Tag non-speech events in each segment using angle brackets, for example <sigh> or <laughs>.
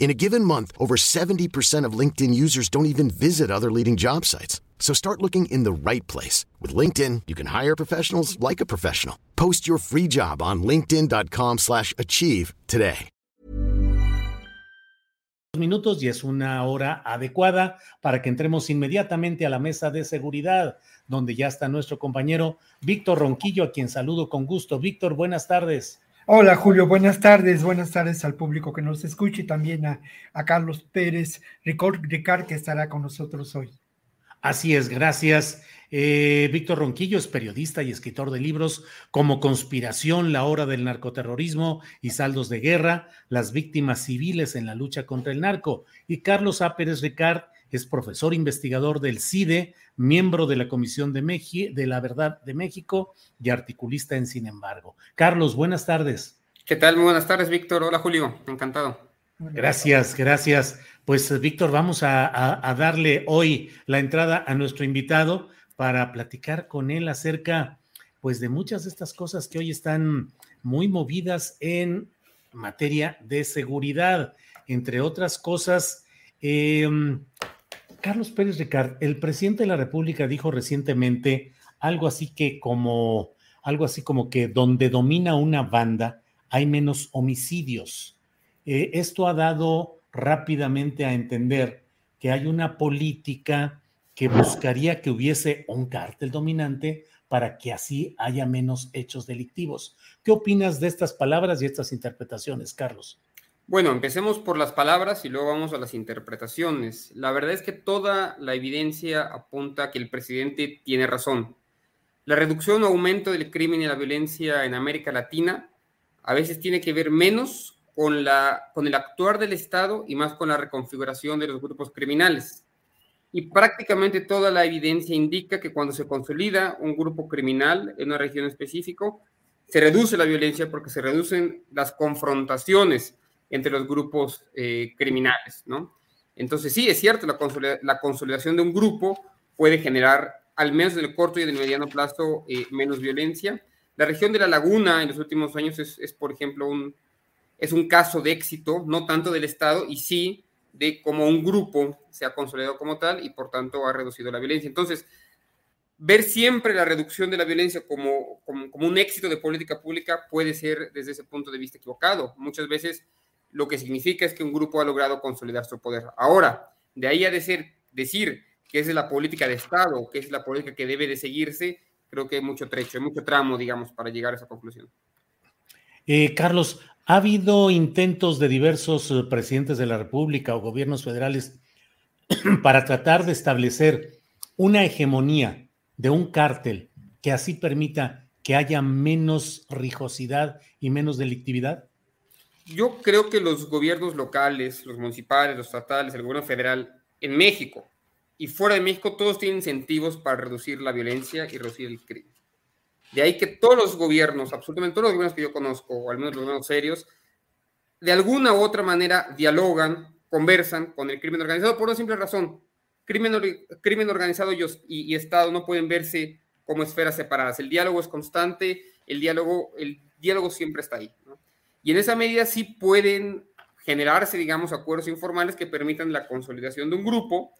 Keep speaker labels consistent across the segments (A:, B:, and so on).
A: In a given month, over 70% of LinkedIn users don't even visit other leading job sites. So start looking in the right place. With LinkedIn, you can hire professionals like a professional. Post your free job on linkedin.com slash achieve today.
B: Minutos y es una hora adecuada para que entremos inmediatamente a la mesa de seguridad, donde ya está nuestro compañero Víctor Ronquillo, a quien saludo con gusto. Víctor, buenas tardes.
C: Hola Julio, buenas tardes, buenas tardes al público que nos escucha y también a, a Carlos Pérez Ricard, que estará con nosotros hoy.
B: Así es, gracias. Eh, Víctor Ronquillo es periodista y escritor de libros como Conspiración, la hora del narcoterrorismo y saldos de guerra, las víctimas civiles en la lucha contra el narco. Y Carlos A. Pérez Ricard es profesor investigador del CIDE, miembro de la Comisión de, de la Verdad de México y articulista en Sin embargo. Carlos, buenas tardes.
D: ¿Qué tal? Muy buenas tardes, Víctor. Hola, Julio. Encantado.
B: Gracias, gracias. Pues, Víctor, vamos a, a, darle hoy la entrada a nuestro invitado para platicar con él acerca, pues, de muchas de estas cosas que hoy están muy movidas en materia de seguridad. Entre otras cosas, eh, Carlos Pérez Ricard, el presidente de la República dijo recientemente algo así que como algo así como que donde domina una banda hay menos homicidios. Eh, esto ha dado rápidamente a entender que hay una política que buscaría que hubiese un cártel dominante para que así haya menos hechos delictivos. ¿Qué opinas de estas palabras y estas interpretaciones, Carlos?
D: Bueno, empecemos por las palabras y luego vamos a las interpretaciones. La verdad es que toda la evidencia apunta a que el presidente tiene razón. La reducción o aumento del crimen y la violencia en América Latina a veces tiene que ver menos con, la, con el actuar del Estado y más con la reconfiguración de los grupos criminales. Y prácticamente toda la evidencia indica que cuando se consolida un grupo criminal en una región específica, se reduce la violencia porque se reducen las confrontaciones entre los grupos eh, criminales, ¿no? Entonces sí, es cierto, la, la, consolidación de un grupo puede generar, al menos en el corto y en el mediano plazo, eh, menos violencia. La región de la laguna en los últimos años es, es, por ejemplo, un, es un caso de éxito, no tanto del Estado, y sí de cómo un grupo se ha consolidado como tal y por tanto ha reducido la violencia. Entonces, ver siempre la reducción de la violencia como, como, como un éxito de política pública puede ser desde ese punto de vista equivocado. Muchas veces lo que significa es que un grupo ha logrado consolidar su poder. Ahora, de ahí a decir, decir que es la política de Estado, que es la política que debe de seguirse, creo que hay mucho trecho, hay mucho tramo, digamos, para llegar a esa conclusión.
B: Eh, Carlos, ha habido intentos de diversos eh, presidentes de la República o gobiernos federales <clears throat> para tratar de establecer una hegemonía de un cártel que así permita que haya menos rijosidad y menos delictividad?
D: Yo creo que los gobiernos locales, los municipales, los estatales, el gobierno federal en México y fuera de México, todos tienen incentivos para reducir la violencia y reducir el crimen. De ahí que todos los gobiernos, absolutamente todos los gobiernos que yo conozco, o al menos los gobiernos serios, de alguna u otra manera dialogan, conversan con el crimen organizado por una simple razón. Crimen, organizado y, y Estado no pueden verse como esferas separadas. El diálogo es constante, el diálogo, el diálogo siempre está ahí. Y en esa medida sí pueden generarse, digamos, acuerdos informales que permitan la consolidación de un grupo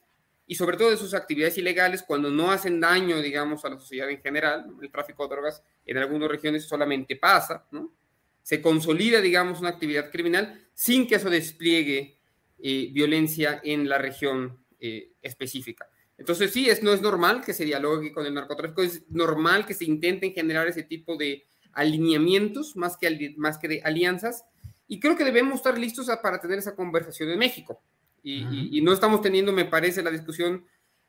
D: y sobre todo de sus actividades ilegales cuando no hacen daño, digamos, a la sociedad en general. El tráfico de drogas en algunas regiones solamente pasa, ¿no? Se consolida, digamos, una actividad criminal sin que eso despliegue eh, violencia en la región eh, específica. Entonces sí, es, no es normal que se dialogue con el narcotráfico, es normal que se intenten generar ese tipo de alineamientos más que, más que de alianzas, y creo que debemos estar listos para tener esa conversación en México. Y, no estamos teniendo, me parece, la discusión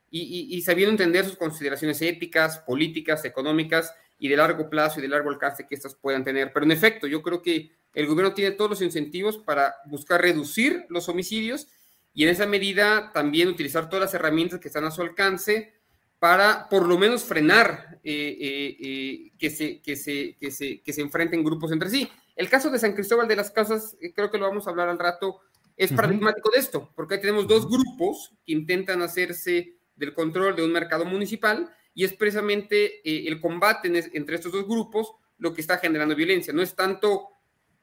D: y, y, sabiendo entender sus consideraciones éticas, políticas, económicas y de largo plazo y de largo alcance que estas puedan tener. Pero en efecto, yo creo que el gobierno tiene todos los incentivos para buscar reducir los homicidios y en esa medida también utilizar todas las herramientas que están a su alcance para por lo menos frenar eh, eh, eh, que, se, que, se, que, se, que se enfrenten grupos entre sí. El caso de San Cristóbal de las Casas, creo que lo vamos a hablar al rato, es paradigmático de esto, porque ahí tenemos dos grupos que intentan hacerse del control de un mercado municipal y es precisamente el combate entre estos dos grupos lo que está generando violencia. No es tanto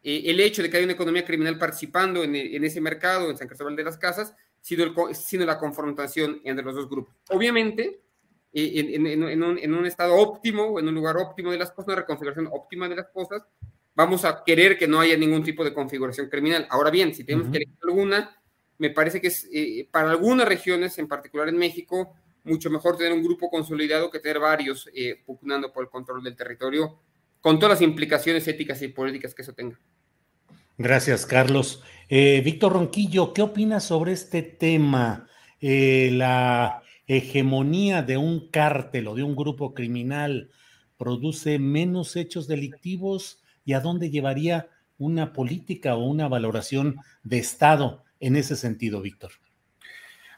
D: el hecho de que hay una economía criminal participando en, en, ese mercado, en San Cristóbal de las Casas, sino, el, sino la confrontación entre los dos grupos. Obviamente, en, un, estado óptimo en un lugar óptimo de las cosas, una reconfiguración óptima de las cosas, vamos a querer que no haya ningún tipo de configuración criminal. Ahora bien, si tenemos que elegir alguna, me parece que es eh, para algunas regiones, en particular en México, mucho mejor tener un grupo consolidado que tener varios eh, pugnando por el control del territorio, con todas las implicaciones éticas y políticas que eso tenga.
B: Gracias, Carlos. Eh, Víctor Ronquillo, ¿qué opinas sobre este tema? la hegemonía de un cártel o de un grupo criminal produce menos hechos delictivos y a dónde llevaría una política o una valoración de Estado en ese sentido, Víctor?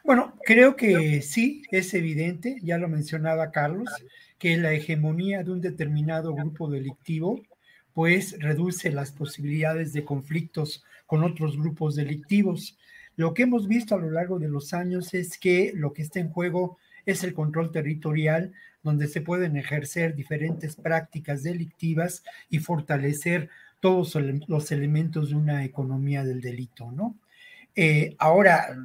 C: Bueno, creo que sí, es evidente, ya lo mencionaba Carlos, que la hegemonía de un determinado grupo delictivo pues reduce las posibilidades de conflictos con otros grupos delictivos. Lo que hemos visto a lo largo de los años es que lo que está en juego es el control territorial, donde se pueden ejercer diferentes prácticas delictivas y fortalecer todos los elementos de una economía del delito, ¿no? Eh, ahora,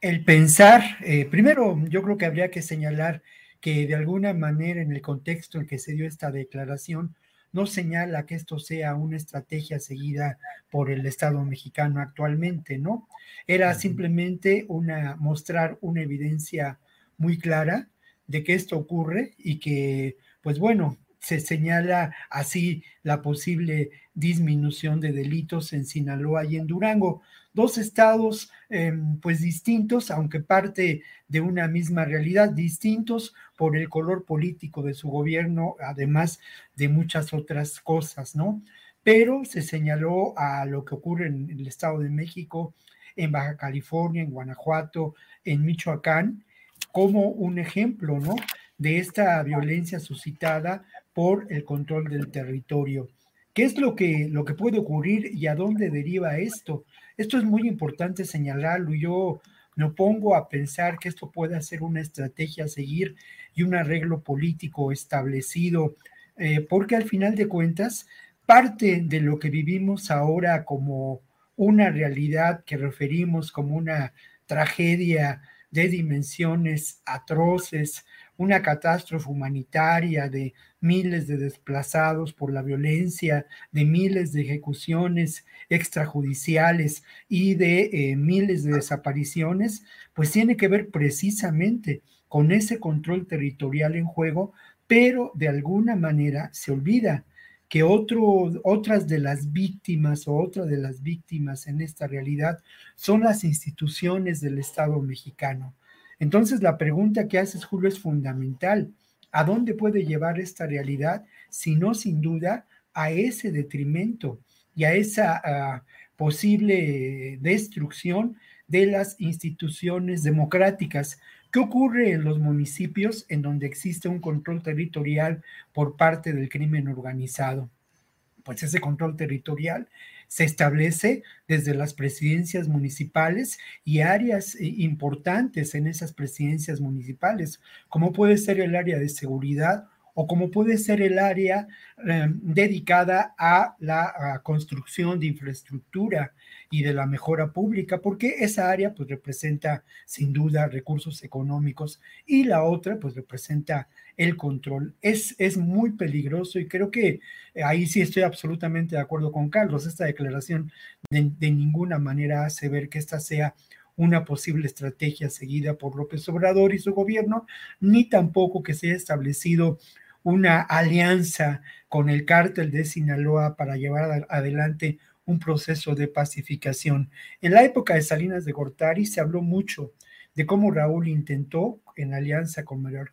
C: el pensar, eh, primero yo creo que habría que señalar que de alguna manera en el contexto en que se dio esta declaración, no señala que esto sea una estrategia seguida por el Estado mexicano actualmente, ¿no? Era simplemente una mostrar una evidencia muy clara de que esto ocurre y que, pues bueno, se señala así la posible disminución de delitos en Sinaloa y en Durango. Dos estados em, pues distintos, aunque parte de una misma realidad, distintos por el color político de su gobierno, además de muchas otras cosas, ¿no? Pero se señaló a lo que ocurre en el Estado de México, en Baja California, en Guanajuato, en Michoacán, como un ejemplo, ¿no? De esta violencia suscitada por el control del territorio. ¿Qué es lo que, lo que puede ocurrir y a dónde deriva esto? Esto es muy importante señalarlo. Yo me pongo a pensar que esto puede ser una estrategia a seguir y un arreglo político establecido, eh, porque al final de cuentas, parte de lo que vivimos ahora como una realidad que referimos como una tragedia de dimensiones atroces, una catástrofe humanitaria de miles de desplazados por la violencia, de miles de ejecuciones extrajudiciales y de eh, miles de desapariciones, pues tiene que ver precisamente con ese control territorial en juego, pero de alguna manera se olvida que otro, otras de las víctimas o otra de las víctimas en esta realidad son las instituciones del Estado mexicano. Entonces la pregunta que haces, Julio, es fundamental. ¿A dónde puede llevar esta realidad? Si no, sin duda, a ese detrimento y a esa ah, posible destrucción de las instituciones democráticas. ¿Qué ocurre en los municipios en donde existe un control territorial por parte del crimen organizado? Pues ese control territorial se establece desde las presidencias municipales y áreas eh, importantes en esas presidencias municipales, como puede ser el área de seguridad o como puede ser el área eh, dedicada a la construcción de infraestructura y de la mejora pública, porque esa área pues representa sin duda recursos económicos y la otra pues representa el control. Es, es muy peligroso y creo que ahí sí estoy absolutamente de acuerdo con Carlos. Esta declaración de, de ninguna manera hace ver que esta sea una posible estrategia seguida por López Obrador y su gobierno, ni tampoco que se haya establecido una alianza con el cártel de Sinaloa para llevar adelante un proceso de pacificación. En la época de Salinas de Gortari se habló mucho de cómo Raúl intentó, en alianza con Mario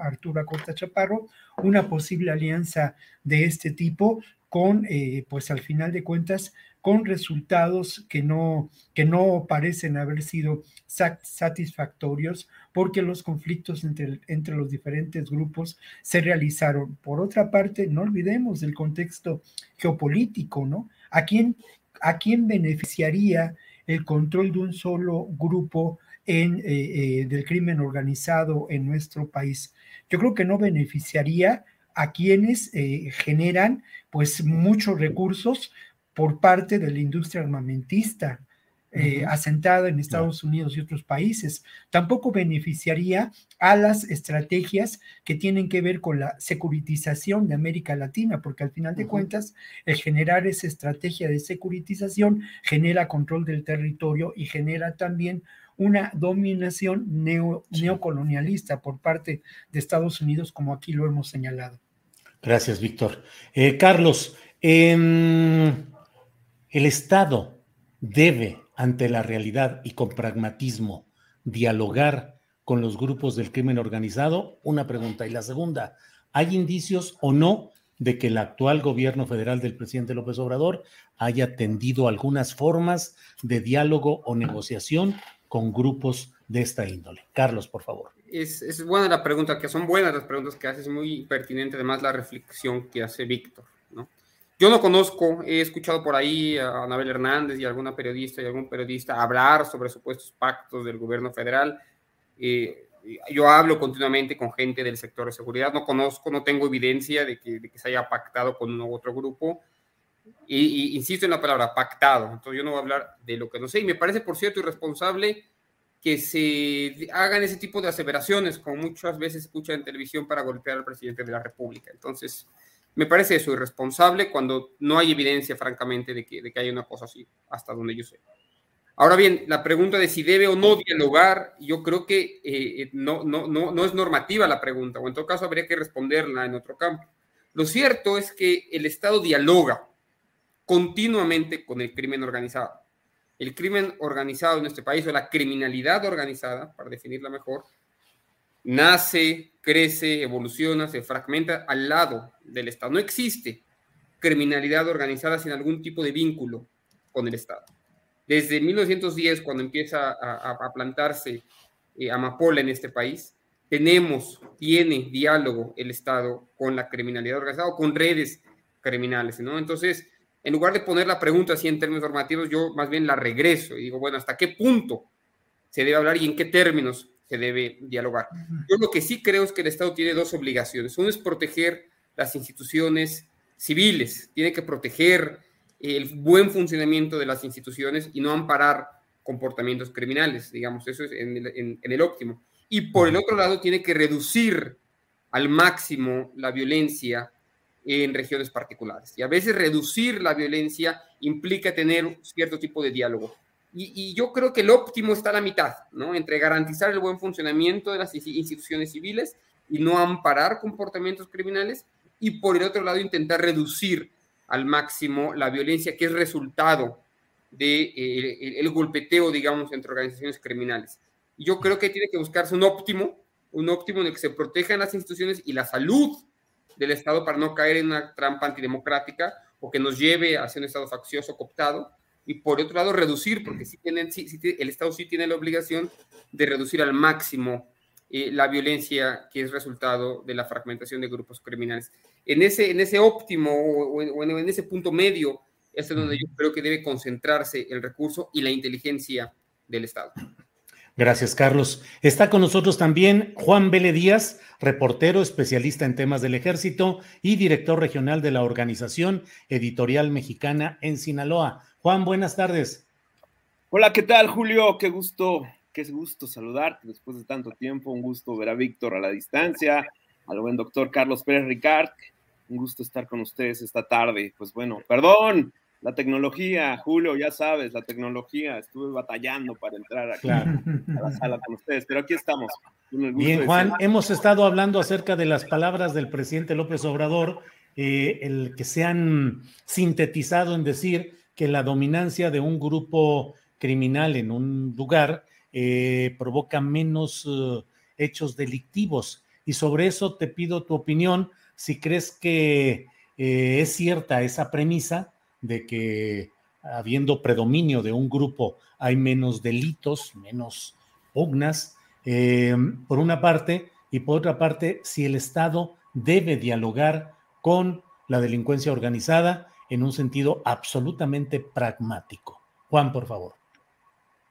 C: Arturo Acosta Chaparro, una posible alianza de este tipo con, eh, pues al final de cuentas, con resultados que no, que no parecen haber sido satisfactorios porque los conflictos entre, entre los diferentes grupos se realizaron. Por otra parte, no olvidemos del contexto geopolítico, ¿no? ¿A quién, a quién beneficiaría el control de un solo grupo en, eh, eh, del crimen organizado en nuestro país? Yo creo que no beneficiaría a quienes eh, generan pues muchos recursos por parte de la industria armamentista eh, asentada en Estados Unidos y otros países. Tampoco beneficiaría a las estrategias que tienen que ver con la securitización de América Latina, porque al final de cuentas, el generar esa estrategia de securitización genera control del territorio y genera también una dominación neocolonialista por parte de Estados Unidos, como aquí lo hemos señalado.
B: Gracias, Víctor. Eh, Carlos, el Estado debe, ante la realidad y con pragmatismo, dialogar con los grupos del crimen organizado. Una pregunta. Y la segunda, ¿hay indicios o no de que el actual gobierno federal del presidente López Obrador haya tendido algunas formas de diálogo o negociación con grupos de esta índole? Carlos, por favor.
D: Es, es buena la pregunta, que son buenas las preguntas que hace, es muy pertinente además la reflexión que hace Víctor. Yo no conozco, he escuchado por ahí a Anabel Hernández y alguna periodista y algún periodista hablar sobre supuestos pactos del gobierno federal. Eh, yo hablo continuamente con gente del sector de seguridad, no conozco, no tengo evidencia de que, se haya pactado con otro grupo. Y, insisto en la palabra pactado, entonces yo no voy a hablar de lo que no sé. Y me parece, por cierto, irresponsable que se hagan ese tipo de aseveraciones, como muchas veces escucha en televisión para golpear al presidente de la República. Entonces, me parece eso irresponsable cuando no hay evidencia, francamente, de que, de que hay una cosa así, hasta donde yo sé. Ahora bien, la pregunta de si debe o no dialogar, yo creo que eh, no, no, no, no es normativa la pregunta, o en todo caso habría que responderla en otro campo. Lo cierto es que el Estado dialoga continuamente con el crimen organizado. El crimen organizado en este país, o la criminalidad organizada, para definirla mejor, nace, crece, evoluciona, se fragmenta al lado del Estado. No existe criminalidad organizada sin algún tipo de vínculo con el Estado. Desde 1910, cuando empieza a, plantarse eh, amapola en este país, tenemos, tiene diálogo el Estado con la criminalidad organizada o con redes criminales, ¿no? Entonces, en lugar de poner la pregunta así en términos normativos, yo más bien la regreso y digo, bueno, ¿hasta qué punto se debe hablar y en qué términos se debe dialogar. Yo lo que sí creo es que el Estado tiene dos obligaciones. Uno es proteger las instituciones civiles, tiene que proteger el buen funcionamiento de las instituciones y no amparar comportamientos criminales, digamos, eso es en el, óptimo. Y por el otro lado, tiene que reducir al máximo la violencia en regiones particulares. Y a veces reducir la violencia implica tener cierto tipo de diálogo. Y, yo creo que el óptimo está a la mitad, ¿no? Entre garantizar el buen funcionamiento de las instituciones civiles y no amparar comportamientos criminales, y por el otro lado intentar reducir al máximo la violencia que es resultado del de, eh, el, golpeteo, digamos, entre organizaciones criminales. Yo creo que tiene que buscarse un óptimo, un óptimo en el que se protejan las instituciones y la salud del Estado para no caer en una trampa antidemocrática o que nos lleve hacia un Estado faccioso, cooptado, y por otro lado reducir, porque sí tienen, sí, el Estado sí tiene la obligación de reducir al máximo eh, la violencia que es resultado de la fragmentación de grupos criminales. En ese, en ese óptimo o, en, ese punto medio es donde yo creo que debe concentrarse el recurso y la inteligencia del Estado.
B: Gracias, Carlos. Está con nosotros también Juan Vélez Díaz, reportero, especialista en temas del ejército y director regional de la Organización Editorial Mexicana en Sinaloa. Juan, buenas tardes.
E: Hola, ¿qué tal, Julio? Qué gusto, qué gusto saludarte después de tanto tiempo. Un gusto ver a Víctor a la distancia, al buen doctor Carlos Pérez Ricard. Un gusto estar con ustedes esta tarde. Pues bueno, perdón, la tecnología, Julio, ya sabes, la tecnología, estuve batallando para entrar aquí a la sala con ustedes, pero aquí estamos.
B: Bien, Juan, hemos estado hablando acerca de las palabras del presidente López Obrador, eh, el que se han sintetizado en decir que la dominancia de un grupo criminal en un lugar eh, provoca menos eh, hechos delictivos. Y sobre eso te pido tu opinión, si crees que es cierta esa premisa de que habiendo predominio de un grupo hay menos delitos, menos pugnas, eh, por una parte, y por otra parte, si el Estado debe dialogar con la delincuencia organizada en un sentido absolutamente pragmático. Juan, por favor.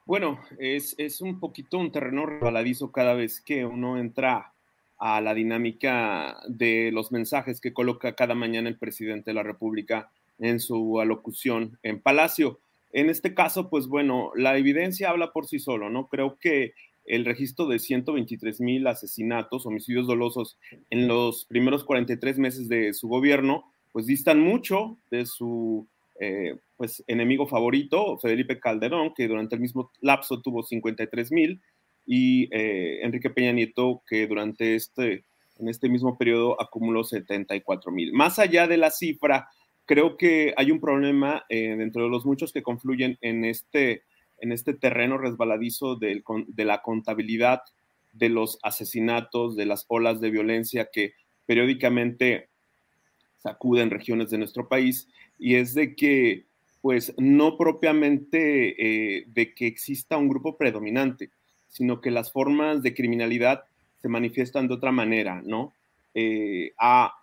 E: Bueno, es, es un poquito un terreno rebaladizo cada vez que uno entra a la dinámica de los mensajes que coloca cada mañana el presidente de la República en su alocución en Palacio. En este caso, pues bueno, la evidencia habla por sí solo, ¿no? Creo que el registro de 123 mil asesinatos, homicidios dolosos en los primeros 43 meses de su gobierno, pues distan mucho de su eh, pues, enemigo favorito, Felipe Calderón, que durante el mismo lapso tuvo 53 mil, y eh, Enrique Peña Nieto, que durante este, en este mismo periodo acumuló 74 mil. Más allá de la cifra, creo que hay un problema eh, dentro de los muchos que confluyen en este, en este terreno resbaladizo de la contabilidad de los asesinatos, de las olas de violencia que periódicamente sacuden regiones de nuestro país, y es de que, pues, no propiamente eh, de que exista un grupo predominante, sino que las formas de criminalidad se manifiestan de otra manera, ¿no? Eh, a,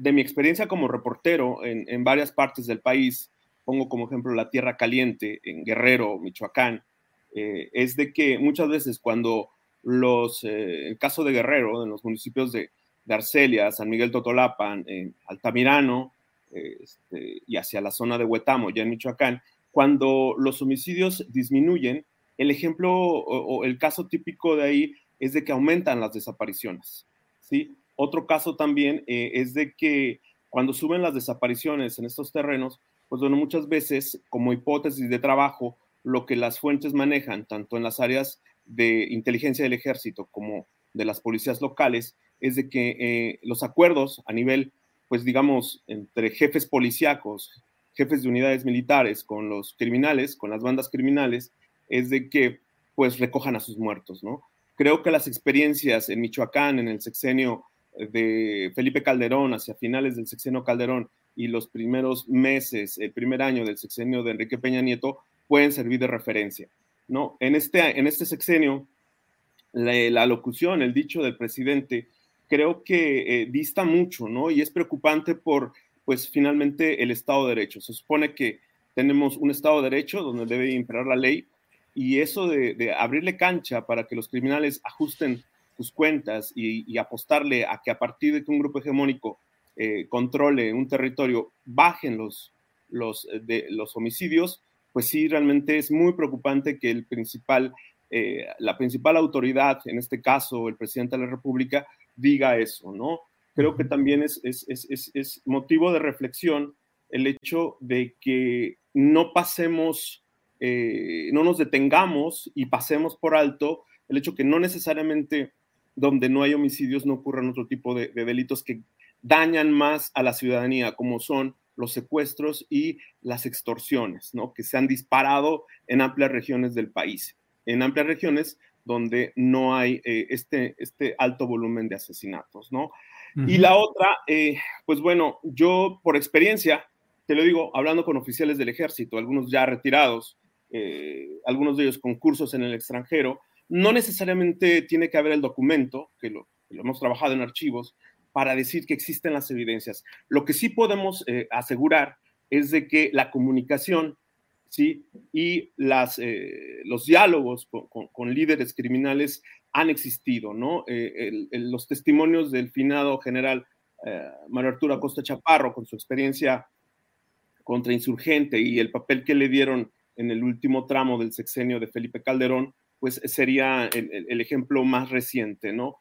E: de mi experiencia como reportero en, varias partes del país, pongo como ejemplo la Tierra Caliente en Guerrero, Michoacán, eh, es de que muchas veces cuando los, eh, el caso de Guerrero, en los municipios de, Arcelia, San Miguel Totolapan, Altamirano este, y hacia la zona de Huetamo, ya en Michoacán, cuando los homicidios disminuyen, el ejemplo o, el caso típico de ahí es de que aumentan las desapariciones, ¿sí? Otro caso también eh, es de que cuando suben las desapariciones en estos terrenos, pues bueno, muchas veces como hipótesis de trabajo, lo que las fuentes manejan, tanto en las áreas de inteligencia del ejército como de las policías locales, es de que eh, los acuerdos a nivel, pues digamos, entre jefes policíacos, jefes de unidades militares con los criminales, con las bandas criminales, es de que pues recojan a sus muertos, ¿no? Creo que las experiencias en Michoacán, en el sexenio de Felipe Calderón hacia finales del sexenio Calderón y los primeros meses, el primer año del sexenio de Enrique Peña Nieto, pueden servir de referencia. ¿no? En, este, en este sexenio, la, locución, el dicho del presidente, creo que eh, dista mucho, ¿no? Y es preocupante por, pues, finalmente el Estado de Derecho. Se supone que tenemos un Estado de Derecho donde debe imperar la ley y eso de, de abrirle cancha para que los criminales ajusten sus cuentas y, apostarle a que a partir de que un grupo hegemónico eh, controle un territorio, bajen los, los, eh, de, los homicidios, pues sí, realmente es muy preocupante que el principal, eh, la principal autoridad, en este caso el presidente de la República, diga eso, ¿no? Creo que también es, es, es, es motivo de reflexión el hecho de que no pasemos, no nos detengamos y pasemos por alto el hecho que no necesariamente donde no hay homicidios no ocurran otro tipo de, delitos que dañan más a la ciudadanía, como son los secuestros y las extorsiones, ¿no? que se han disparado en amplias regiones del país, en amplias regiones donde no hay eh, este, este alto volumen de asesinatos. ¿no? Y la otra, eh, pues bueno, yo por experiencia, te lo digo, hablando con oficiales del ejército, algunos ya retirados, eh, algunos de ellos con cursos en el extranjero, no necesariamente tiene que haber el documento, que lo, hemos trabajado en archivos, para decir que existen las evidencias. Lo que sí podemos eh, asegurar es de que la comunicación ¿sí? Y eh, los diálogos con, líderes criminales han existido, ¿no? Eh, los testimonios del finado general Mario Arturo Acosta Chaparro con su experiencia contra insurgente y el papel que le dieron en el último tramo del sexenio de Felipe Calderón, pues sería el, ejemplo más reciente, ¿no?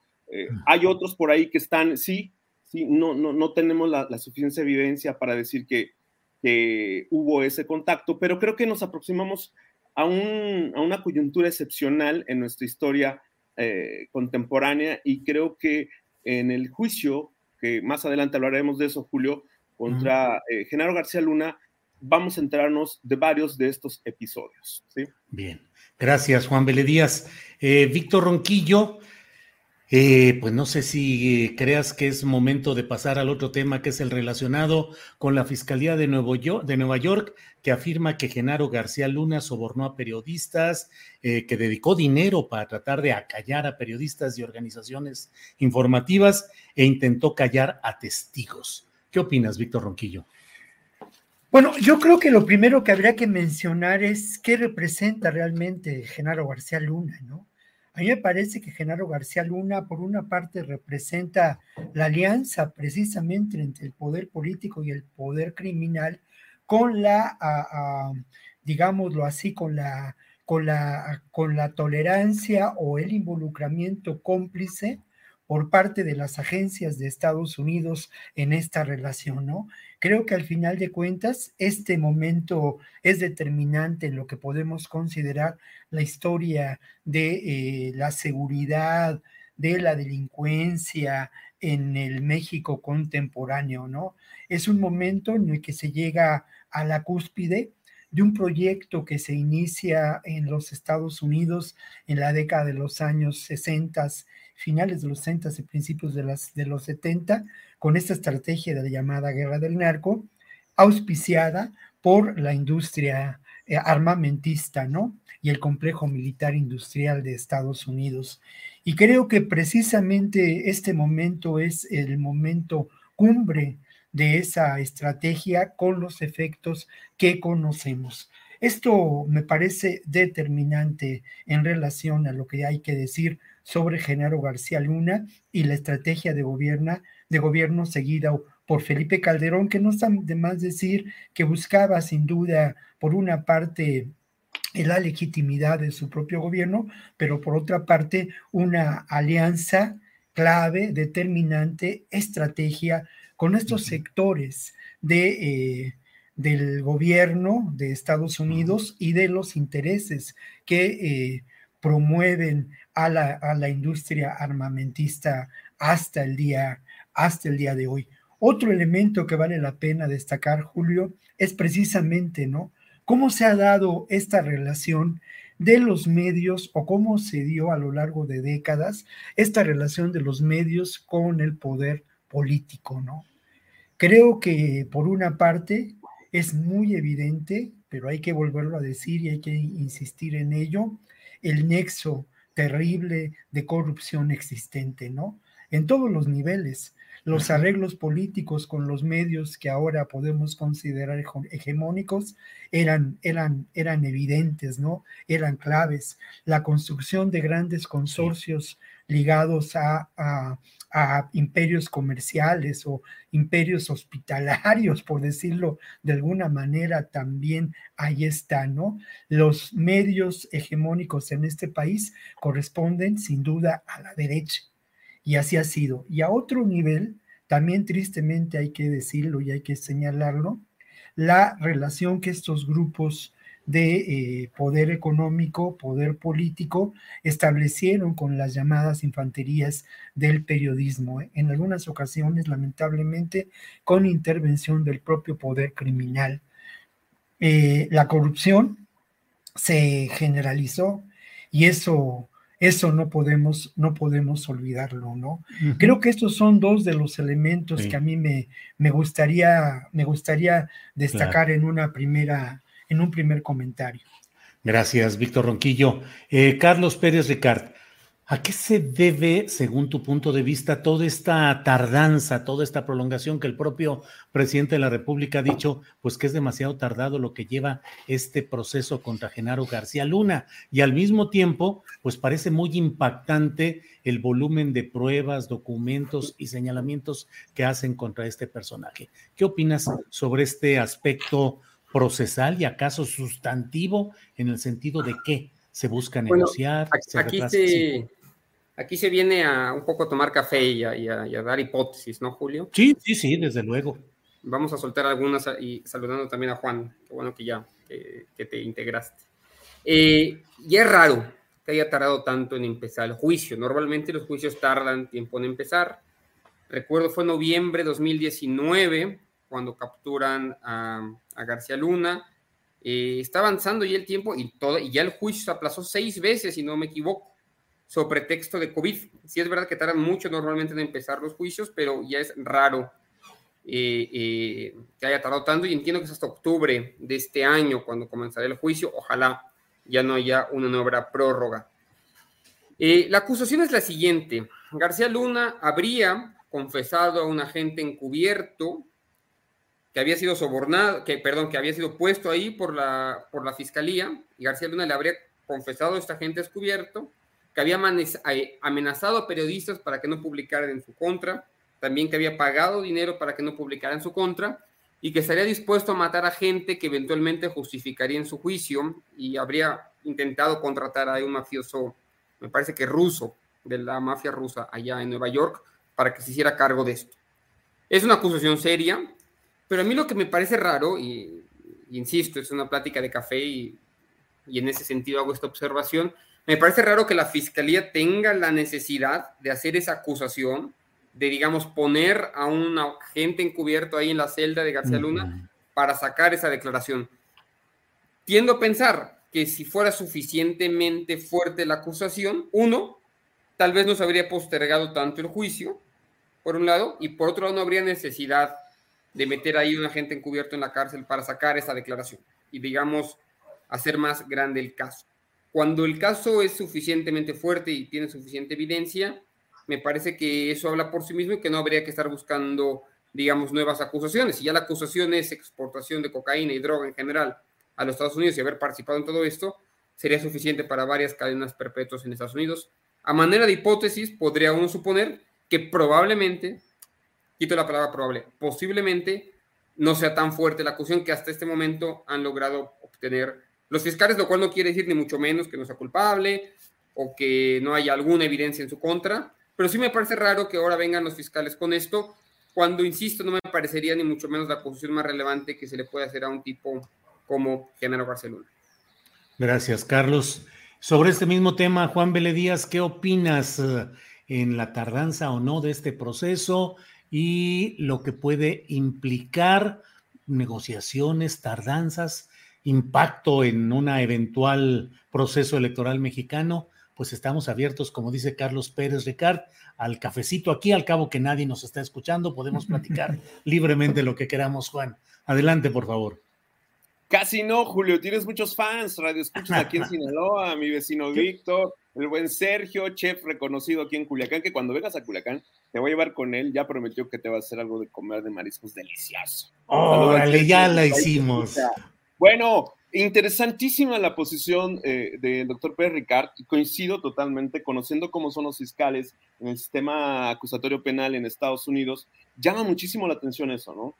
E: hay otros por ahí que están, sí, sí, no, no, no tenemos la, la suficiente evidencia para decir que, que hubo ese contacto, pero creo que nos aproximamos a, una coyuntura excepcional en nuestra historia eh, contemporánea y creo que en el juicio, que más adelante hablaremos de eso, Julio, contra eh, Genaro García Luna, vamos a enterarnos de varios de estos episodios.
B: Bien, gracias Juan Beledías. Eh, Víctor Ronquillo, eh, pues no sé si creas que es momento de pasar al otro tema que es el relacionado con la Fiscalía de, Nuevo de Nueva York, que afirma que Genaro García Luna sobornó a periodistas, eh, que dedicó dinero para tratar de acallar a periodistas y organizaciones informativas e intentó callar a testigos. ¿Qué opinas, Víctor Ronquillo?
C: Bueno, yo creo que lo primero que habría que mencionar es qué representa realmente Genaro García Luna, ¿no? A mí me parece que Genaro García Luna, por una parte, representa la alianza precisamente entre el poder político y el poder criminal con la, digámoslo así, con la, con, la, con la tolerancia o el involucramiento cómplice por parte de las agencias de Estados Unidos en esta relación, ¿no? Creo que al final de cuentas, este momento es determinante en lo que podemos considerar la historia de eh, la seguridad, de la delincuencia en el México contemporáneo, ¿no? Es un momento en el que se llega a la cúspide de un proyecto que se inicia en los Estados Unidos en la década de los años 60 finales de los 60 y principios de, las, de los 70, con esta estrategia de la llamada guerra del narco, auspiciada por la industria eh, armamentista, ¿no? Y el complejo militar industrial de Estados Unidos. Y creo que precisamente este momento es el momento cumbre de esa estrategia con los efectos que conocemos. Esto me parece determinante en relación a lo que hay que decir sobre Genaro García Luna y la estrategia de, de gobierno seguida por Felipe Calderón, que no está de más decir que buscaba sin duda, por una parte, la legitimidad de su propio gobierno, pero por otra parte, una alianza clave, determinante, estrategia con estos sectores de, eh, del gobierno de Estados Unidos y de los intereses que eh, promueven a la, industria armamentista hasta el, día, hasta el día de hoy. Otro elemento que vale la pena destacar, Julio, es precisamente, ¿no? ¿Cómo se ha dado esta relación de los medios o cómo se dio a lo largo de décadas esta relación de los medios con el poder político, ¿no? Creo que por una parte es muy evidente, pero hay que volverlo a decir y hay que insistir en ello, el nexo terrible de corrupción existente, ¿no? En todos los niveles. Los arreglos políticos con los medios que ahora podemos considerar hegemónicos eran, eran, eran evidentes, ¿no? Eran claves. La construcción de grandes consorcios ligados a, a imperios comerciales o imperios hospitalarios, por decirlo de alguna manera, también ahí está, ¿no? Los medios hegemónicos en este país corresponden sin duda a la derecha. Y así ha sido. Y a otro nivel, también tristemente hay que decirlo y hay que señalarlo, la relación que estos grupos de eh, poder económico, poder político, establecieron con las llamadas infanterías del periodismo, ¿eh? en algunas ocasiones, lamentablemente, con intervención del propio poder criminal. Eh, la corrupción se generalizó y eso eso no podemos, no podemos olvidarlo, ¿no? Creo que estos son dos de los elementos que a mí me, me, gustaría, me gustaría destacar en una primera, en un primer comentario.
B: Gracias, Víctor Ronquillo. Eh, Carlos Pérez Ricard, ¿A qué se debe, según tu punto de vista, toda esta tardanza, toda esta prolongación que el propio presidente de la República ha dicho, pues que es demasiado tardado lo que lleva este proceso contra Genaro García Luna? Y al mismo tiempo, pues parece muy impactante el volumen de pruebas, documentos y señalamientos que hacen contra este personaje. ¿Qué opinas sobre este aspecto procesal y acaso sustantivo en el sentido de que se busca negociar?
D: aquí se aquí se viene a un poco a tomar café y a, dar hipótesis, ¿no, Julio?
B: Sí, sí, sí, desde luego.
D: Vamos a soltar algunas y saludando también a Juan, qué bueno que ya que, te integraste. Eh, y es raro que haya tardado tanto en empezar el juicio. Normalmente los juicios tardan tiempo en empezar. Recuerdo fue noviembre de 2019 cuando capturan a, García Luna. Eh, está avanzando ya el tiempo y, todo, y ya el juicio se aplazó seis veces, si no me equivoco sobre pretexto de COVID. Sí es verdad que tardan mucho normalmente en empezar los juicios, pero ya es raro eh, eh, que haya tardado tanto y entiendo que es hasta octubre de este año cuando comenzará el juicio. Ojalá ya no haya una nueva prórroga. La acusación es la siguiente. García Luna habría confesado a un agente encubierto que había sido sobornado, que perdón, que había sido puesto ahí por la, por la fiscalía y García Luna le habría confesado a este agente encubierto que había amenazado a periodistas para que no publicaran en su contra, también que había pagado dinero para que no publicaran en su contra y que estaría dispuesto a matar a gente que eventualmente justificaría en su juicio y habría intentado contratar a un mafioso, me parece que ruso, de la mafia rusa allá en Nueva York, para que se hiciera cargo de esto. Es una acusación seria, pero a mí lo que me parece raro, y, insisto, es una plática de café y, y en ese sentido hago esta observación, me parece raro que la fiscalía tenga la necesidad de hacer esa acusación, de, digamos, poner a un agente encubierto ahí en la celda de García Luna para sacar esa declaración. Tiendo a pensar que si fuera suficientemente fuerte la acusación, uno, tal vez no se habría postergado tanto el juicio, por un lado, y por otro lado no habría necesidad de meter ahí un agente encubierto en la cárcel para sacar esa declaración y, digamos, hacer más grande el caso. Cuando el caso es suficientemente fuerte y tiene suficiente evidencia, me parece que eso habla por sí mismo y que no habría que estar buscando, digamos, nuevas acusaciones. Si ya la acusación es exportación de cocaína y droga en general a los Estados Unidos y haber participado en todo esto, sería suficiente para varias cadenas perpetuas en Estados Unidos. A manera de hipótesis, podría uno suponer que probablemente, quito la palabra probable, posiblemente no sea tan fuerte la acusación que hasta este momento han logrado obtener los fiscales, lo cual no quiere decir ni mucho menos que no sea culpable o que no haya alguna evidencia en su contra, pero sí me parece raro que ahora vengan los fiscales con esto, cuando, insisto, no me parecería ni mucho menos la acusación más relevante que se le puede hacer a un tipo como Genaro Barcelona.
B: Gracias, Carlos. Sobre este mismo tema, Juan Vélez ¿qué opinas eh, en la tardanza o no de este proceso y lo que puede implicar negociaciones, tardanzas impacto en un eventual proceso electoral mexicano, pues estamos abiertos, como dice Carlos Pérez Ricard, al cafecito aquí, al cabo que nadie nos está escuchando, podemos platicar <laughs> libremente lo que queramos, Juan. Adelante, por favor.
E: Casi no, Julio, tienes muchos fans, radio escuchas aquí en <laughs> Sinaloa, mi vecino Víctor, el buen Sergio, chef reconocido aquí en Culiacán, que cuando vengas a Culiacán te voy a llevar con él, ya prometió que te va a hacer algo de comer de mariscos delicioso.
B: Órale, ya la hicimos.
E: Bueno, interesantísima la posición eh, del doctor Pérez Ricard. Coincido totalmente, conociendo cómo son los fiscales en el sistema acusatorio penal en Estados Unidos, llama muchísimo la atención eso, ¿no?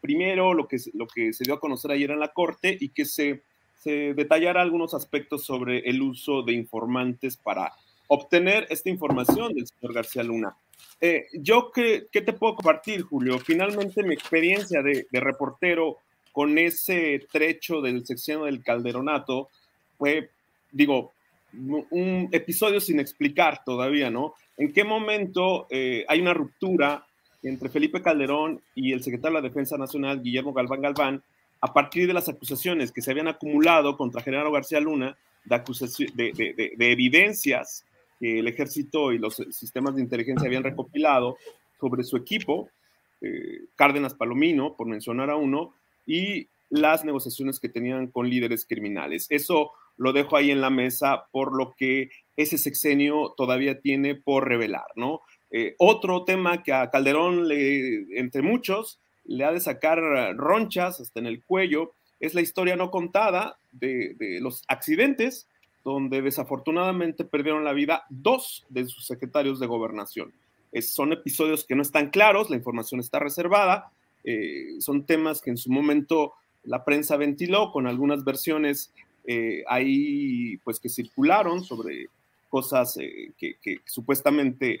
E: Primero, lo que, lo que se dio a conocer ayer en la Corte y que se, se detallara algunos aspectos sobre el uso de informantes para obtener esta información del señor García Luna. Eh, yo, ¿qué, ¿qué, te puedo compartir, Julio? Finalmente, mi experiencia de, de reportero con ese trecho del sección del Calderonato fue, digo, un episodio sin explicar todavía, ¿no? ¿En qué momento eh, hay una ruptura entre Felipe Calderón y el secretario de la Defensa Nacional, Guillermo Galván Galván, a partir de las acusaciones que se habían acumulado contra General García Luna, de, de, evidencias que el ejército y los sistemas de inteligencia habían recopilado sobre su equipo, eh, Cárdenas Palomino, por mencionar a uno, y las negociaciones que tenían con líderes criminales. Eso lo dejo ahí en la mesa por lo que ese sexenio todavía tiene por revelar, ¿no? Eh, otro tema que a Calderón, le, entre muchos, le ha de sacar ronchas hasta en el cuello, es la historia no contada de, de los accidentes donde desafortunadamente perdieron la vida dos de sus secretarios de gobernación. son episodios que no están claros, la información está reservada, eh, son temas que en su momento la prensa ventiló con algunas versiones eh, ahí pues que circularon sobre cosas eh, que, que supuestamente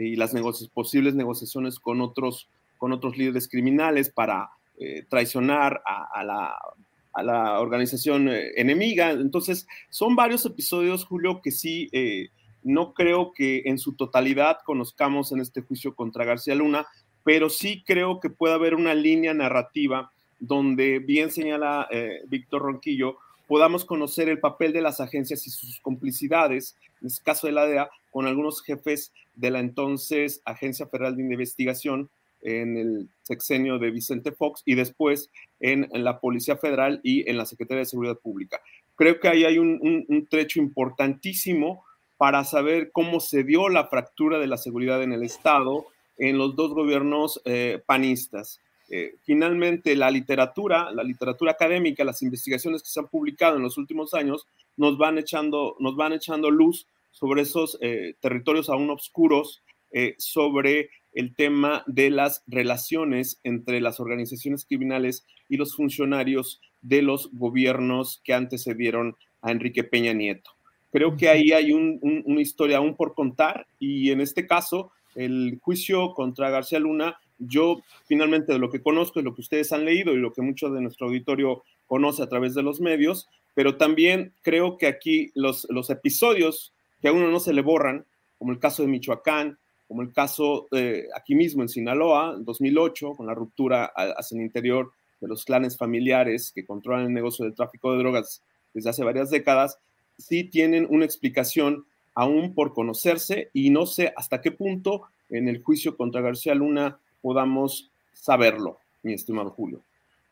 E: y las posibles negociaciones con otros, con otros líderes criminales para eh, traicionar a, la, organización eh, enemiga. Entonces, son varios episodios, Julio, que sí, eh, no creo que en su totalidad conozcamos en este juicio contra García Luna, pero sí creo que puede haber una línea narrativa donde, bien señala Víctor Ronquillo, podamos conocer el papel de las agencias y sus complicidades, en este caso de la DEA, con algunos jefes de la entonces Agencia Federal de Investigación en el sexenio de Vicente Fox y después en, la Policía Federal y en la Secretaría de Seguridad Pública. Creo que ahí hay un, trecho importantísimo para saber cómo se dio la fractura de la seguridad en el Estado en los dos gobiernos eh, panistas. Eh, finalmente la literatura, la literatura académica, las investigaciones que se han publicado en los últimos años nos van echando, nos van echando luz sobre esos eh, territorios aún oscuros, eh, sobre el tema de las relaciones entre las organizaciones criminales y los funcionarios de los gobiernos que antecedieron a Enrique Peña Nieto. Creo que ahí hay una historia aún por contar y en este caso el juicio contra García Luna yo finalmente de lo que conozco y lo que ustedes han leído y lo que mucho de nuestro auditorio conoce a través de los medios, pero también creo que aquí los, los episodios que a uno no se le borran, como el caso de Michoacán, como el caso eh, aquí mismo en Sinaloa, en 2008, con la ruptura hacia el interior de los clanes familiares que controlan el negocio del tráfico de drogas desde hace varias décadas, sí tienen una explicación aún por conocerse y no sé hasta qué punto en el juicio contra García Luna podamos saberlo, mi estimado Julio.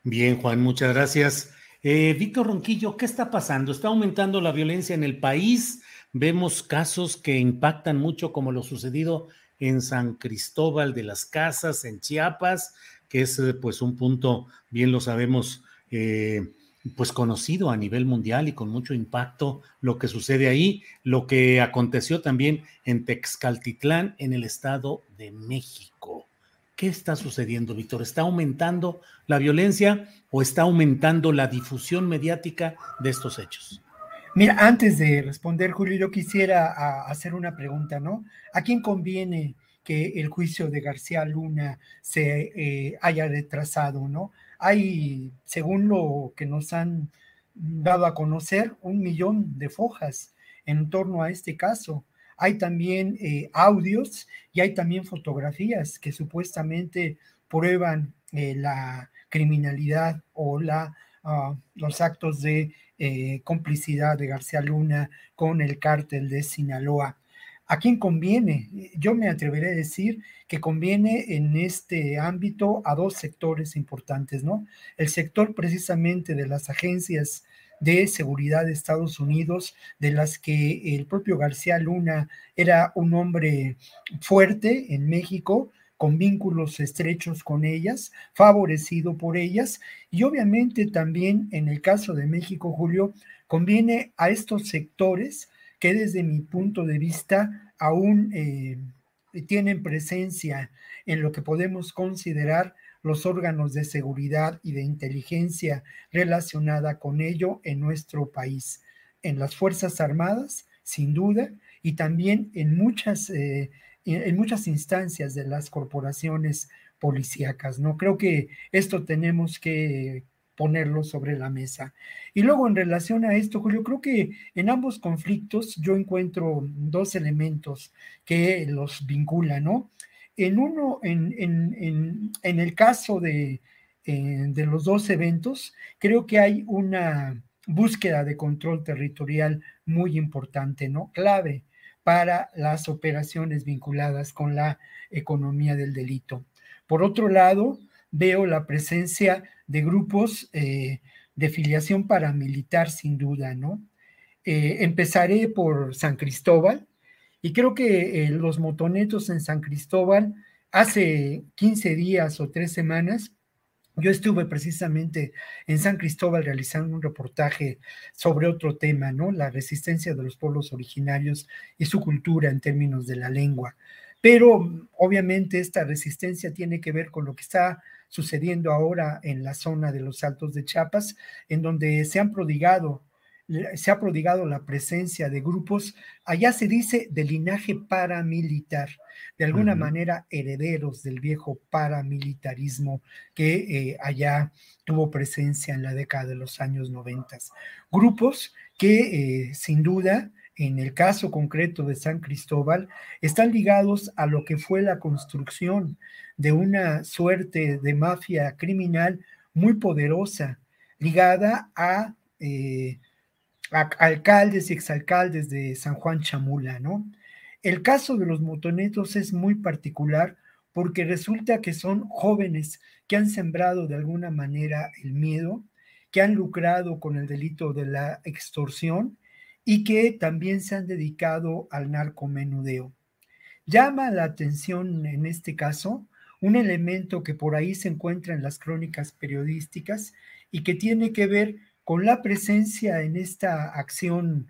B: Bien, Juan, muchas gracias. Eh, Víctor Ronquillo, ¿qué está pasando? ¿Está aumentando la violencia en el país? Vemos casos que impactan mucho, como lo sucedido en San Cristóbal de las Casas, en Chiapas, que es eh, pues un punto, bien lo sabemos, eh, pues conocido a nivel mundial y con mucho impacto lo que sucede ahí, lo que aconteció también en Texcaltitlán, en el Estado de México. ¿Qué está sucediendo, Víctor? ¿Está aumentando la violencia o está aumentando la difusión mediática de estos hechos?
C: Mira, antes de responder, Julio, yo quisiera hacer una pregunta, ¿no? ¿A quién conviene que el juicio de García Luna se eh, haya retrasado, ¿no? Hay, según lo que nos han dado a conocer, un millón de fojas en torno a este caso hay también eh, audios y hay también fotografías que supuestamente prueban eh, la criminalidad o la, ah, los actos de eh, complicidad de García Luna con el cártel de Sinaloa. ¿A quién conviene? Yo me atreveré a decir que conviene en este ámbito a dos sectores importantes, ¿no? El sector precisamente de las agencias de seguridad de Estados Unidos, de las que el propio García Luna era un hombre fuerte en México, con vínculos estrechos con ellas, favorecido por ellas, y obviamente también en el caso de México, Julio, conviene a estos sectores que desde mi punto de vista aún eh, tienen presencia en lo que podemos considerar los órganos de seguridad y de inteligencia relacionada con ello en nuestro país, en las Fuerzas Armadas, sin duda, y también en muchas, eh, en muchas instancias de las corporaciones policíacas. ¿no? Creo que esto tenemos que ponerlo sobre la mesa. Y luego en relación a esto, Julio, creo que en ambos conflictos yo encuentro dos elementos que los vinculan, ¿no? En uno, en, en, en, el caso de, eh, de los dos eventos, creo que hay una búsqueda de control territorial muy importante, ¿no? Clave para las operaciones vinculadas con la economía del delito. Por otro lado, veo la presencia de grupos eh, de filiación paramilitar, sin duda, ¿no? Eh, empezaré por San Cristóbal y creo que eh, los motonetos en San Cristóbal hace 15 días o tres semanas yo estuve precisamente en San Cristóbal realizando un reportaje sobre otro tema, ¿no? La resistencia de los pueblos originarios y su cultura en términos de la lengua. Pero obviamente esta resistencia tiene que ver con lo que está sucediendo ahora en la zona de los Altos de Chiapas, en donde se han prodigado se ha prodigado la presencia de grupos, allá se dice de linaje paramilitar, de alguna manera herederos del viejo paramilitarismo que eh, allá tuvo presencia en la década de los años noventas. Grupos que eh, sin duda en el caso concreto de San Cristóbal, están ligados a lo que fue la construcción de una suerte de mafia criminal muy poderosa, ligada a, eh, alcaldes y exalcaldes de San Juan Chamula, ¿no? El caso de los motonetos es muy particular porque resulta que son jóvenes que han sembrado de alguna manera el miedo, que han lucrado con el delito de la extorsión y que también se han dedicado al narcomenudeo. Llama la atención en este caso un elemento que por ahí se encuentra en las crónicas periodísticas y que tiene que ver con la presencia en esta acción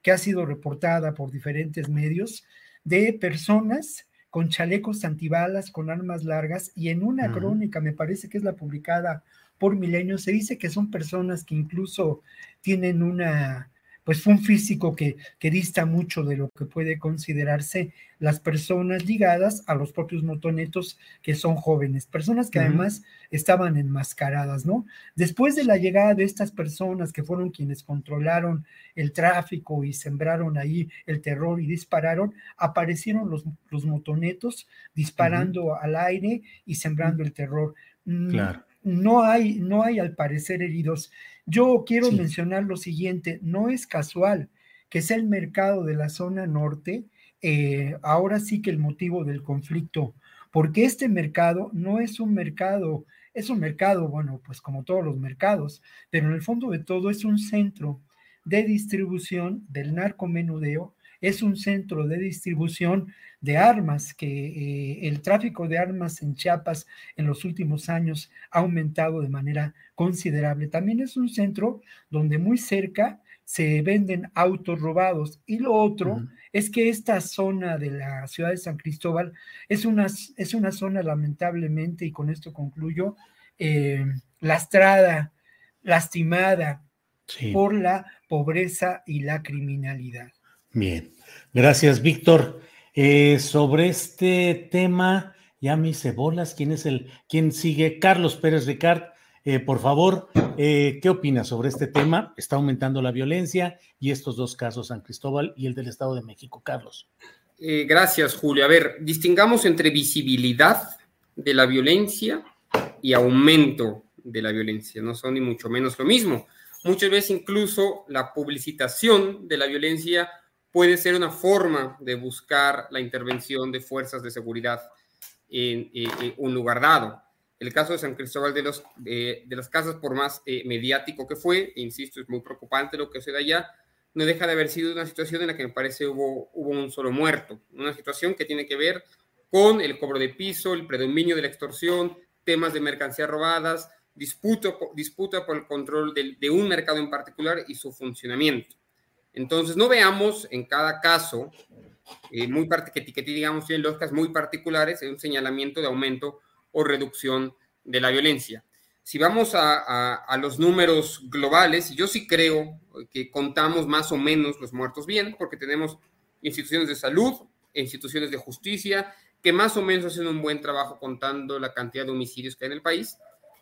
C: que ha sido reportada por diferentes medios de personas con chalecos antibalas, con armas largas, y en una crónica, me parece que es la publicada por Milenio, se dice que son personas que incluso tienen una pues fue un físico que, que dista mucho de lo que puede considerarse las personas ligadas a los propios motonetos que son jóvenes, personas que además estaban enmascaradas, ¿no? Después de la llegada de estas personas que fueron quienes controlaron el tráfico y sembraron ahí el terror y dispararon, aparecieron los, los motonetos disparando al aire y sembrando el terror. Mm, claro no hay, no hay al parecer heridos. Yo quiero mencionar lo siguiente, no es casual que sea el mercado de la zona norte, eh, ahora sí que el motivo del conflicto, porque este mercado no es un mercado, es un mercado, bueno, pues como todos los mercados, pero en el fondo de todo es un centro de distribución del narcomenudeo, es un centro de distribución de armas, que eh, el tráfico de armas en Chiapas en los últimos años ha aumentado de manera considerable. También es un centro donde muy cerca se venden autos robados. Y lo otro es que esta zona de la ciudad de San Cristóbal es una, es una zona lamentablemente, y con esto concluyo, eh, lastrada, lastimada por la pobreza y la criminalidad.
B: Bien, gracias Víctor. Eh, sobre este tema, ya me hice bolas. ¿Quién es el, quién sigue? Carlos Pérez Ricard. Eh, por favor, eh, ¿qué opinas sobre este tema? Está aumentando la violencia y estos dos casos, San Cristóbal y el del Estado de México. Carlos.
D: gracias, Julio. A ver, distingamos entre visibilidad de la violencia y aumento de la violencia. No son ni mucho menos lo mismo. Muchas veces incluso la publicitación de la violencia puede ser una forma de buscar la intervención de fuerzas de seguridad en, un lugar dado. El caso de San Cristóbal de, los, de las Casas, por más eh, mediático que fue, e insisto, es muy preocupante lo que se allá, no deja de haber sido una situación en la que me parece hubo, hubo un solo muerto, una situación que tiene que ver con el cobro de piso, el predominio de la extorsión, temas de mercancías robadas, disputa, disputa por el control de, un mercado en particular y su funcionamiento. Entonces, no veamos en cada caso, eh, muy que, que digamos, tienen lógicas muy particulares, un señalamiento de aumento o reducción de la violencia. Si vamos a, a, los números globales, yo sí creo que contamos más o menos los muertos bien, porque tenemos instituciones de salud, instituciones de justicia, que más o menos hacen un buen trabajo contando la cantidad de homicidios que hay en el país.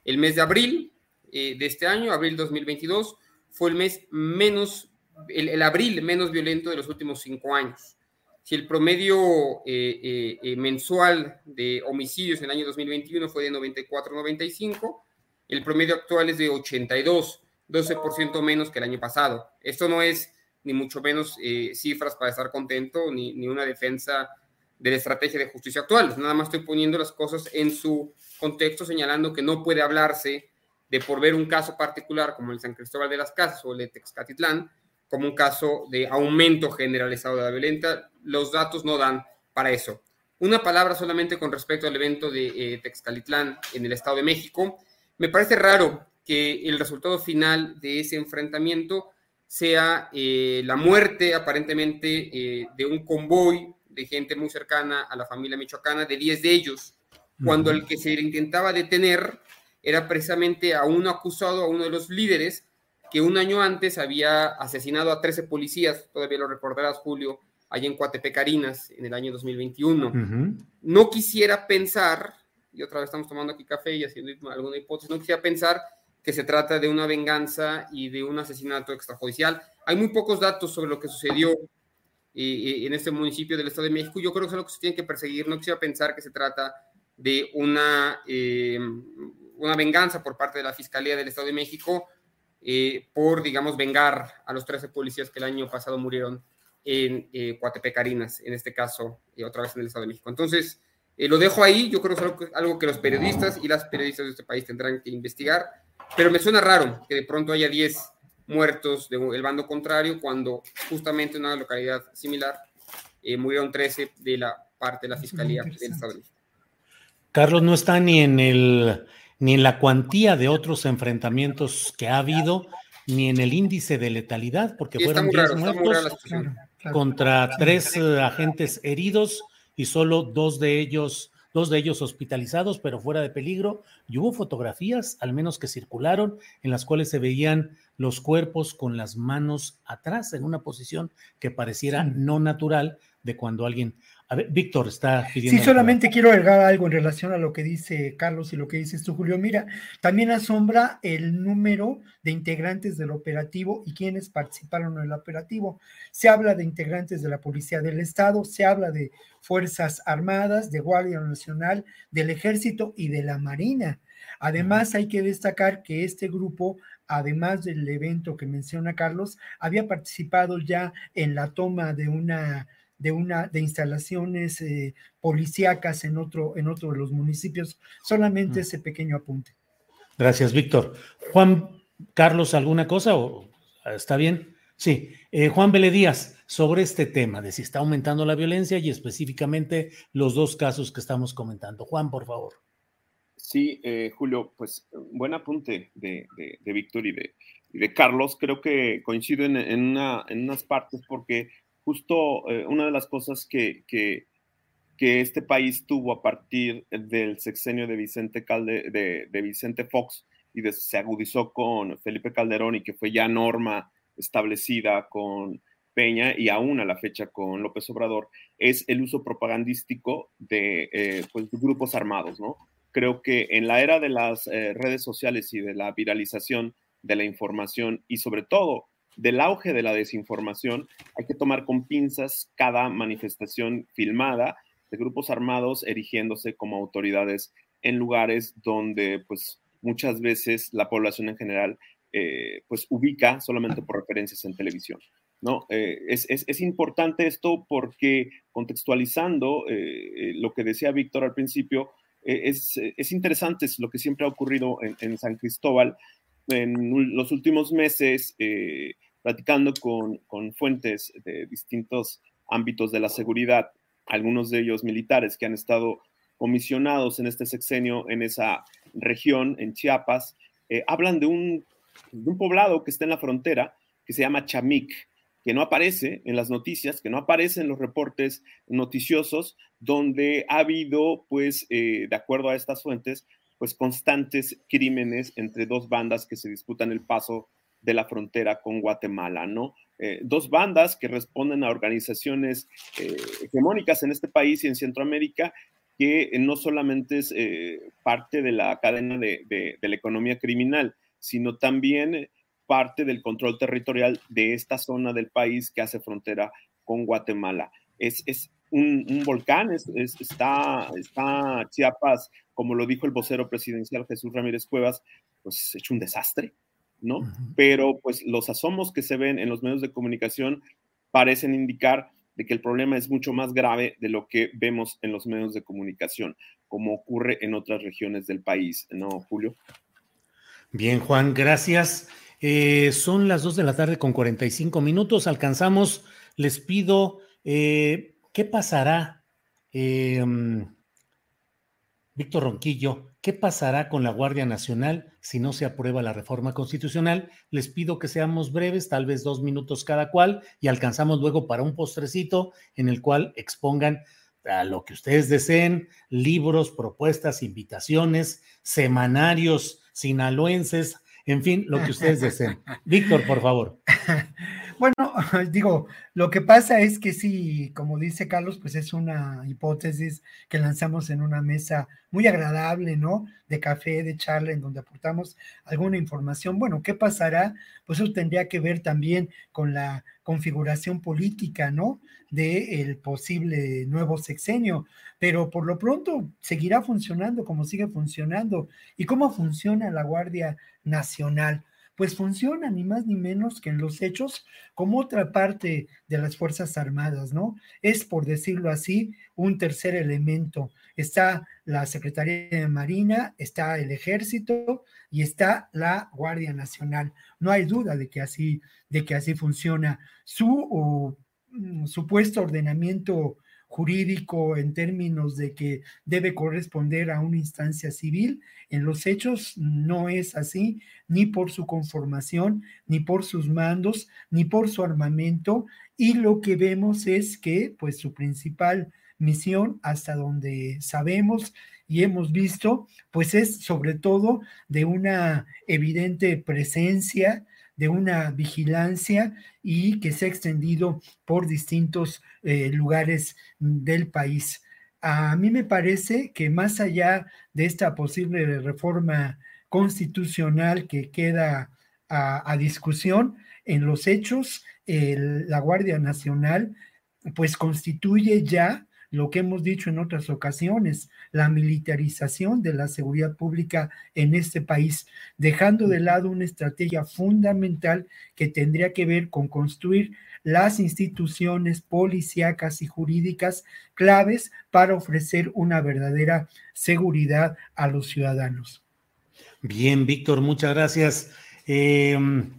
D: El mes de abril eh, de este año, abril 2022, fue el mes menos, el, abril menos violento de los últimos cinco años. Si el promedio eh, eh, mensual de homicidios en el año 2021 fue de 94-95, el promedio actual es de 82, 12% menos que el año pasado. Esto no es ni mucho menos cifras para estar contento, ni, ni una defensa de la estrategia de justicia actual. Nada más estoy poniendo las cosas en su contexto, señalando que no puede hablarse de por ver un caso particular como el San Cristóbal de las Casas o el de Texcatitlán como un caso de aumento generalizado de la violencia. Los datos no dan para eso. Una palabra solamente con respecto al evento de eh, Texcalitlán en el Estado de México. Me parece raro que el resultado final de ese enfrentamiento sea eh, la muerte aparentemente eh, de un convoy de gente muy cercana a la familia michoacana, de 10 de ellos, cuando el que se intentaba detener era precisamente a uno acusado, a uno de los líderes, que un año antes había asesinado a 13 policías, todavía lo recordarás, Julio, allá en Coatepecarinas, en el año 2021. No quisiera pensar, y otra vez estamos tomando aquí café y haciendo alguna hipótesis, no quisiera pensar que se trata de una venganza y de un asesinato extrajudicial. Hay muy pocos datos sobre lo que sucedió en este municipio del Estado de México. Yo creo que es algo que se tiene que perseguir. No quisiera pensar que se trata de una, eh, una venganza por parte de la Fiscalía del Estado de México eh, por, digamos, vengar a los 13 policías que el año pasado murieron en eh, Coatepecarinas, en este caso, otra vez en el Estado de México. Entonces, lo dejo ahí. Yo creo que es algo que los periodistas y las periodistas de este país tendrán que investigar. Pero me suena raro que de pronto haya 10 muertos del bando contrario, cuando justamente en una localidad similar eh, murieron 13 de la parte de la Fiscalía del Estado de México.
B: Carlos, no está ni en el ni en la cuantía de otros enfrentamientos que ha habido, ni en el índice de letalidad, porque fueron 10 muertos contra tres eh, agentes heridos y solo dos de ellos dos de ellos hospitalizados, pero fuera de peligro, y hubo fotografías, al menos que circularon, en las cuales se veían los cuerpos con las manos atrás, en una posición que pareciera no natural de cuando alguien... A ver, Víctor está pidiendo...
C: Sí, solamente quiero agregar algo en relación a lo que dice Carlos y lo que dices tú, Julio. Mira, también asombra el número de integrantes del operativo y quienes participaron en el operativo. Se habla de integrantes de la Policía del Estado, se habla de Fuerzas Armadas, de Guardia Nacional, del Ejército y de la Marina. Además, hay que destacar que este grupo, además del evento que menciona Carlos, había participado ya en la toma de una de una de instalaciones eh, policíacas en otro en otro de los municipios. Solamente mm. ese pequeño apunte.
B: Gracias, Víctor. Juan Carlos, ¿alguna cosa o está bien? Sí, eh, Juan Vélez Díaz, sobre este tema de si está aumentando la violencia y específicamente los dos casos que estamos comentando. Juan, por favor.
E: Sí, eh, Julio, pues buen apunte de, Víctor y de, de, Carlos. Creo que coinciden en, una, en unas partes porque justo eh, una de las cosas que, que, este país tuvo a partir del sexenio de Vicente, Calde, de, Vicente Fox y se agudizó con Felipe Calderón y que fue ya norma establecida con Peña y aún a la fecha con López Obrador, es el uso propagandístico de, eh, pues, grupos armados, ¿no? Creo que en la era de las eh, redes sociales y de la viralización de la información y sobre todo del auge de la desinformación, hay que tomar con pinzas cada manifestación filmada de grupos armados erigiéndose como autoridades en lugares donde pues muchas veces la población en general eh, pues ubica solamente por referencias en televisión. ¿no? Eh, es, importante esto porque contextualizando eh, lo que decía Víctor al principio, es, interesante es lo que siempre ha ocurrido en, San Cristóbal. En los últimos meses, platicando con, con, fuentes de distintos ámbitos de la seguridad, algunos de ellos militares que han estado comisionados en este sexenio en esa región, en Chiapas, eh, hablan de un, de un poblado que está en la frontera, que se llama Chamic, que no aparece en las noticias, que no aparece en los reportes noticiosos, donde ha habido, pues, eh, de acuerdo a estas fuentes, pues constantes crímenes entre dos bandas que se disputan el paso de la frontera con Guatemala, ¿no? Eh, dos bandas que responden a organizaciones eh, hegemónicas en este país y en Centroamérica, que no solamente es parte de la cadena de, de, la economía criminal, sino también parte del control territorial de esta zona del país que hace frontera con Guatemala. Es, es un, volcán, es, está, está Chiapas, como lo dijo el vocero presidencial Jesús Ramírez Cuevas, pues hecho un desastre, ¿no? Pero pues los asomos que se ven en los medios de comunicación parecen indicar de que el problema es mucho más grave de lo que vemos en los medios de comunicación, como ocurre en otras regiones del país, ¿no, Julio?
B: Bien, Juan, gracias. Eh, son las 2 de la tarde con 45 minutos. Alcanzamos, les pido, eh, ¿qué pasará? Eh, Víctor Ronquillo, ¿qué pasará con la Guardia Nacional si no se aprueba la reforma constitucional? Les pido que seamos breves, tal vez dos minutos cada cual, y alcanzamos luego para un postrecito en el cual expongan a lo que ustedes deseen, libros, propuestas, invitaciones, semanarios sinaloenses, en fin, lo que ustedes deseen. <laughs> Víctor, por favor. <laughs>
C: Bueno, <laughs> digo, lo que pasa es que sí, como dice Carlos, pues es una hipótesis que lanzamos en una mesa muy agradable, ¿no? De café, de charla, en donde aportamos alguna información. Bueno, ¿qué pasará? Pues eso tendría que ver también con la configuración política, ¿no? De el posible nuevo sexenio. Pero por lo pronto seguirá funcionando como sigue funcionando. ¿Y cómo funciona la Guardia Nacional? Pues funciona ni más ni menos que en los hechos como otra parte de las Fuerzas Armadas, ¿no? Es, por decirlo así, un tercer elemento. Está la Secretaría de Marina, está el Ejército y está la Guardia Nacional. No hay duda de que así, de que así funciona. Su mm, supuesto ordenamiento jurídico en términos de que debe corresponder a una instancia civil. En los hechos no es así, ni por su conformación, ni por sus mandos, ni por su armamento. Y lo que vemos es que, pues, su principal misión, hasta donde sabemos y hemos visto, pues es sobre todo de una evidente presencia de una vigilancia y que se ha extendido por distintos eh, lugares del país. A mí me parece que más allá de esta posible reforma constitucional que queda a, discusión, en los hechos, la Guardia Nacional pues constituye ya lo que hemos dicho en otras ocasiones, la militarización de la seguridad pública en este país, dejando de lado una estrategia fundamental que tendría que ver con construir las instituciones policíacas y jurídicas claves para ofrecer una verdadera seguridad a los ciudadanos.
B: Bien, Víctor, muchas gracias. Em,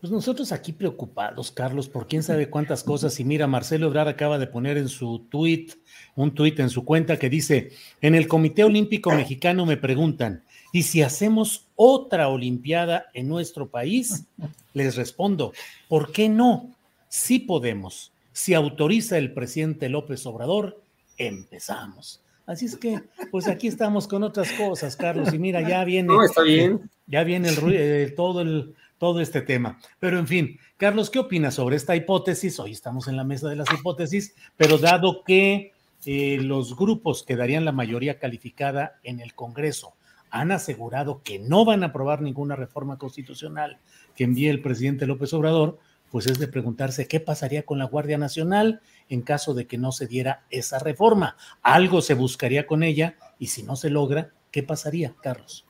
B: pues nosotros aquí preocupados, Carlos, por quién sabe cuántas cosas. Y mira, Marcelo Ebrard acaba de poner en su tweet, un tweet en su cuenta que dice: En el Comité Olímpico Mexicano me preguntan, ¿y si hacemos otra Olimpiada en nuestro país? Les respondo: ¿por qué no? Sí podemos. Si autoriza el presidente López Obrador, empezamos. Así es que, pues aquí estamos con otras cosas, Carlos. Y mira, ya viene.
D: No, está bien.
B: Ya viene el, todo el todo este tema. Pero en fin, Carlos, ¿qué opinas sobre esta hipótesis? Hoy estamos en la mesa de las hipótesis, pero dado que eh, los grupos que darían la mayoría calificada en el Congreso han asegurado que no van a aprobar ninguna reforma constitucional que envíe el presidente López Obrador, pues es de preguntarse qué pasaría con la Guardia Nacional en caso de que no se diera esa reforma. Algo se buscaría con ella y si no se logra, ¿qué pasaría, Carlos?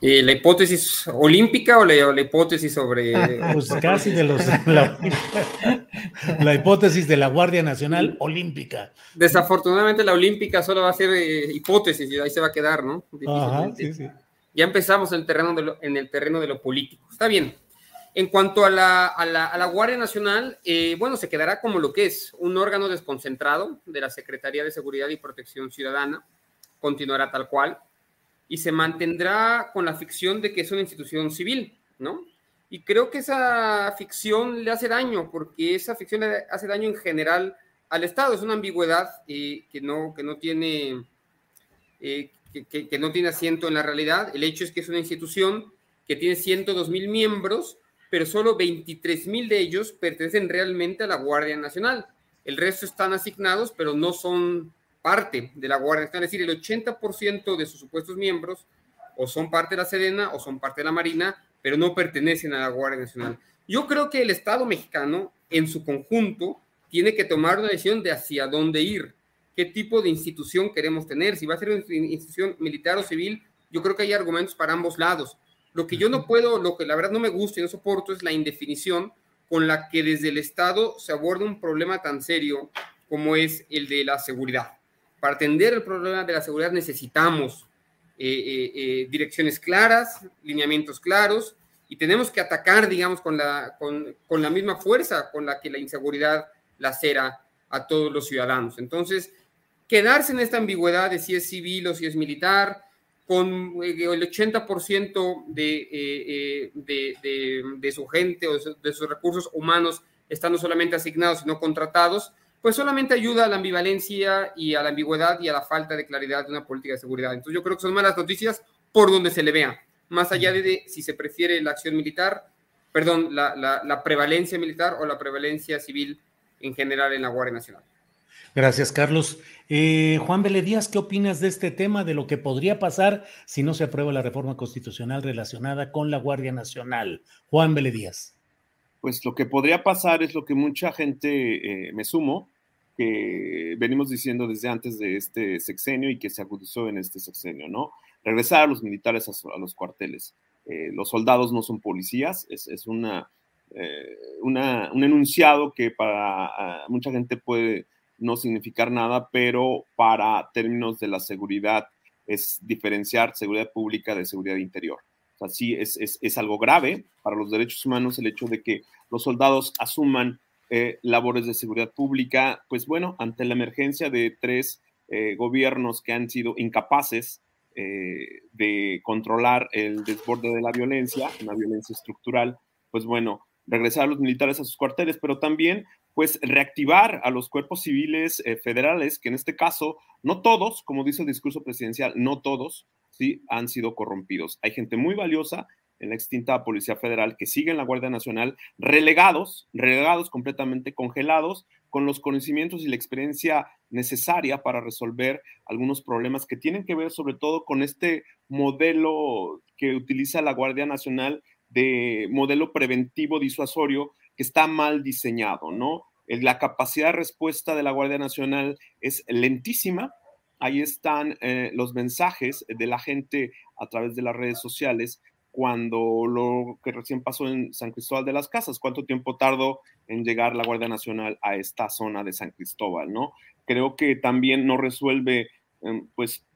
D: Eh, ¿La hipótesis olímpica o la, hipótesis sobre...? <laughs>
B: Pues casi de los... <laughs> La, hipótesis de la Guardia Nacional Olímpica.
D: Desafortunadamente la olímpica solo va a ser eh, hipótesis y ahí se va a quedar, ¿no?
B: Ajá, sí, sí.
D: Ya empezamos en el, terreno de lo, en el terreno de lo político. Está bien. En cuanto a la, a la, a la Guardia Nacional, eh, bueno, se quedará como lo que es, un órgano desconcentrado de la Secretaría de Seguridad y Protección Ciudadana, continuará tal cual, y se mantendrá con la ficción de que es una institución civil, ¿no? Y creo que esa ficción le hace daño, porque esa ficción le hace daño en general al Estado. Es una ambigüedad eh, que, no, que, no tiene, eh, que, no tiene asiento en la realidad. El hecho es que es una institución que tiene 102 mil miembros, pero solo 23 mil de ellos pertenecen realmente a la Guardia Nacional. El resto están asignados, pero no son parte de la Guardia Nacional. Es decir, el 80% de sus supuestos miembros o son parte de la Sedena o son parte de la Marina, pero no pertenecen a la Guardia Nacional. Yo creo que el Estado mexicano, en su conjunto, tiene que tomar una decisión de hacia dónde ir, qué tipo de institución queremos tener, si va a ser una institución militar o civil, yo creo que hay argumentos para ambos lados. Lo que yo no puedo, lo que la verdad no me gusta y no soporto es la indefinición con la que desde el Estado se aborda un problema tan serio como es el de la seguridad. Para atender el problema de la seguridad necesitamos eh, eh, eh, direcciones claras, lineamientos claros, y tenemos que atacar, digamos, con la, con, con la misma fuerza con la que la inseguridad lacera a todos los ciudadanos. Entonces, quedarse en esta ambigüedad de si es civil o si es militar, con el 80% de, de, de, su gente o de sus recursos humanos estando solamente asignados y no contratados, pues solamente ayuda a la ambivalencia y a la ambigüedad y a la falta de claridad de una política de seguridad. Entonces yo creo que son malas noticias por donde se le vea, más allá de, si se prefiere la acción militar, perdón, la, la, la prevalencia militar o la prevalencia civil en general en la Guardia Nacional.
B: Gracias, Carlos. Eh, Juan Díaz, ¿qué opinas de este tema, de lo que podría pasar si no se aprueba la reforma constitucional relacionada con la Guardia Nacional? Juan Díaz.
E: Pues lo que podría pasar es lo que mucha gente, eh, me sumo, que venimos diciendo desde antes de este sexenio y que se agudizó en este sexenio, ¿no? Regresar a los militares a, los cuarteles. Eh, los soldados no son policías, es, eh, una, un enunciado que para uh, mucha gente puede no significar nada, pero para términos de la seguridad es diferenciar seguridad pública de seguridad interior. O sea, sí es, es, es algo grave para los derechos humanos el hecho de que los soldados asuman eh, labores de seguridad pública, pues bueno, ante la emergencia de tres eh, gobiernos que han sido incapaces eh, de controlar el desborde de la violencia, una violencia estructural, pues bueno, regresar a los militares a sus cuarteles, pero también pues reactivar a los cuerpos civiles eh, federales, que en este caso, no todos, como dice el discurso presidencial, no todos, sí, han sido corrompidos. Hay gente muy valiosa en la extinta Policía Federal que sigue en la Guardia Nacional, relegados, relegados completamente congelados, con los conocimientos y la experiencia necesaria para resolver algunos problemas que tienen que ver sobre todo con este modelo que utiliza la Guardia Nacional de modelo preventivo disuasorio que está mal diseñado, ¿no? La capacidad de respuesta de la Guardia Nacional es lentísima. Ahí están eh, los mensajes de la gente a través de las redes sociales cuando lo que recién pasó en San Cristóbal de las Casas, cuánto tiempo tardó en llegar la Guardia Nacional a esta zona de San Cristóbal, ¿no? Creo que también no resuelve, eh, pues,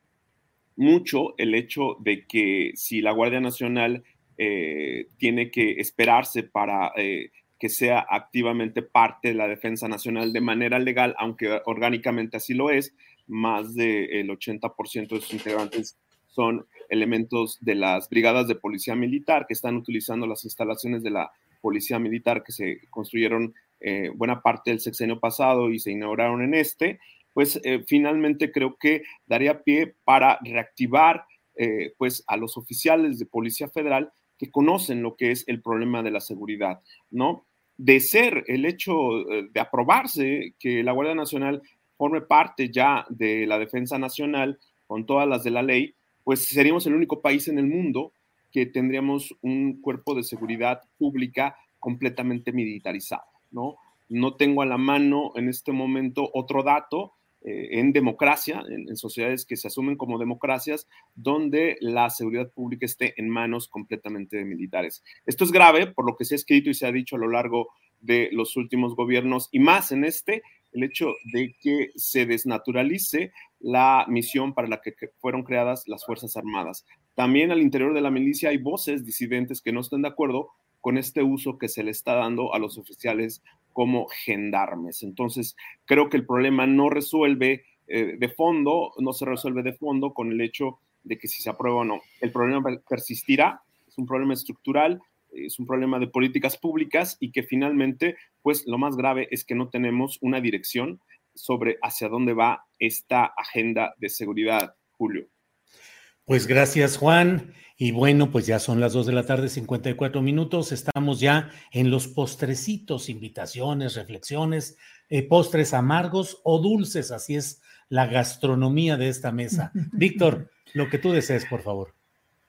E: mucho el hecho de que si la Guardia Nacional eh, tiene que esperarse para eh, que sea activamente parte de la defensa nacional de manera legal, aunque orgánicamente así lo es, más del 80% de sus integrantes son elementos de las brigadas de policía militar que están utilizando las instalaciones de la policía militar que se construyeron eh, buena parte del sexenio pasado y se inauguraron en este, pues eh, finalmente creo que daría pie para reactivar eh, pues a los oficiales de policía federal que conocen lo que es el problema de la seguridad, ¿no? De ser el hecho eh, de aprobarse que la Guardia Nacional forme parte ya de la defensa nacional con todas las de la ley, pues seríamos el único país en el mundo que tendríamos un cuerpo de seguridad pública completamente militarizado, ¿no? No tengo a la mano en este momento otro dato, en democracia, en, en, sociedades que se asumen como democracias, donde la seguridad pública esté en manos completamente de militares. Esto es grave por lo que se ha escrito y se ha dicho a lo largo de los últimos gobiernos y más en este, el hecho de que se desnaturalice la misión para la que fueron creadas las Fuerzas Armadas, también al interior de la milicia hay voces disidentes que no están de acuerdo con este uso que se le está dando a los oficiales como gendarmes. Entonces, creo que el problema no resuelve eh, de fondo, no se resuelve de fondo con el hecho de que si se aprueba o no. El problema persistirá, es un problema estructural, es un problema de políticas públicas y que finalmente, pues lo más grave es que no tenemos una dirección sobre hacia dónde va esta agenda de seguridad, Julio.
B: Pues gracias, Juan. Y bueno, pues ya son las dos de la tarde, 54 minutos. Estamos ya en los postrecitos, invitaciones, reflexiones, eh, postres amargos o dulces. Así es la gastronomía de esta mesa. <laughs> Víctor, lo que tú desees, por favor.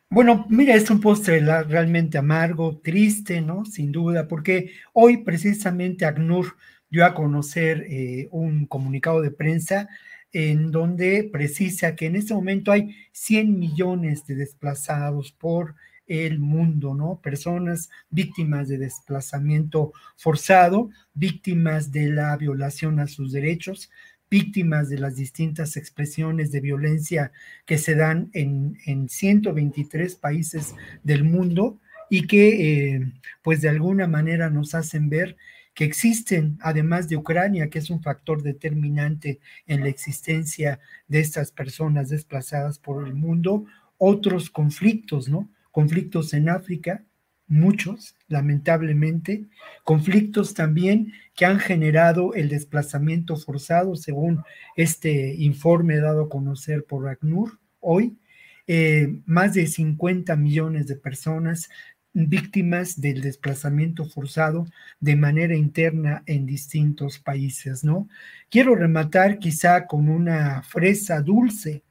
C: Bueno, mira, es un postre realmente amargo, triste, ¿no? Sin duda, porque hoy precisamente ACNUR dio a conocer eh, un comunicado de prensa en donde precisa que en este momento hay 100 millones de desplazados por el mundo, ¿no? Personas víctimas de desplazamiento forzado, víctimas de la violación a sus derechos, víctimas de las distintas expresiones de violencia que se dan en, en 123 países del mundo y que eh, pues de alguna manera nos hacen ver que existen, además de Ucrania, que es un factor determinante en la existencia de estas personas desplazadas por el mundo, otros conflictos, ¿no? Conflictos en África, muchos, lamentablemente, conflictos también que han generado el desplazamiento forzado, según este informe dado a conocer por ACNUR hoy, eh, más de 50 millones de personas víctimas del desplazamiento forzado de manera interna en distintos países, ¿no? Quiero rematar quizá con una fresa dulce.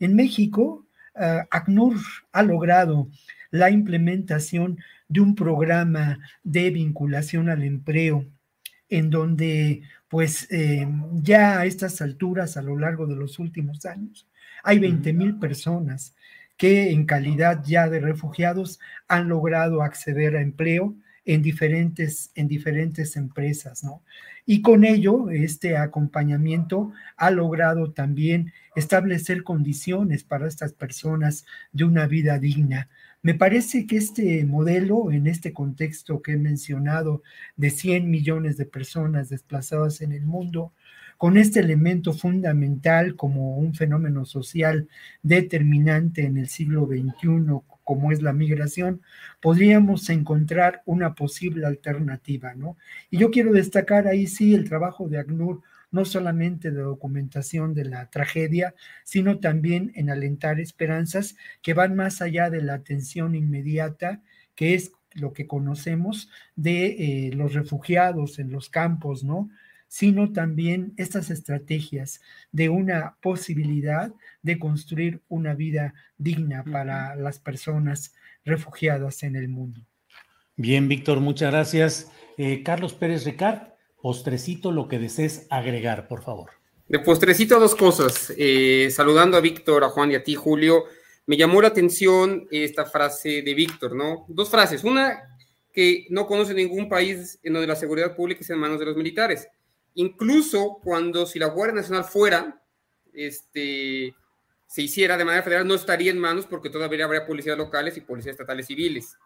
C: En México, uh, ACNUR ha logrado la implementación de un programa de vinculación al empleo en donde pues eh, ya a estas alturas, a lo largo de los últimos años, hay 20 mil personas que en calidad ya de refugiados han logrado acceder a empleo en diferentes, en diferentes empresas, ¿no? Y con ello, este acompañamiento ha logrado también establecer condiciones para estas personas de una vida digna. Me parece que este modelo, en este contexto que he mencionado, de 100 millones de personas desplazadas en el mundo, con este elemento fundamental como un fenómeno social determinante en el siglo XXI, como es la migración, podríamos encontrar una posible alternativa, ¿no? Y yo quiero destacar ahí sí el trabajo de ACNUR, no solamente de documentación de la tragedia, sino también en alentar esperanzas que van más allá de la atención inmediata, que es lo que conocemos de eh, los refugiados en los campos, ¿no? Sino también estas estrategias de una posibilidad de construir una vida digna para las personas refugiadas en el mundo.
B: Bien, Víctor, muchas gracias. Eh, Carlos Pérez Ricard, postrecito, lo que desees agregar, por favor.
D: De postrecito dos cosas. Eh, saludando a Víctor, a Juan y a ti, Julio, me llamó la atención esta frase de Víctor, ¿no? Dos frases. Una, que no conoce ningún país en donde la seguridad pública esté en manos de los militares incluso cuando si la Guardia Nacional fuera, este, se hiciera de manera federal, no estaría en manos porque todavía habría policías locales y policías estatales civiles.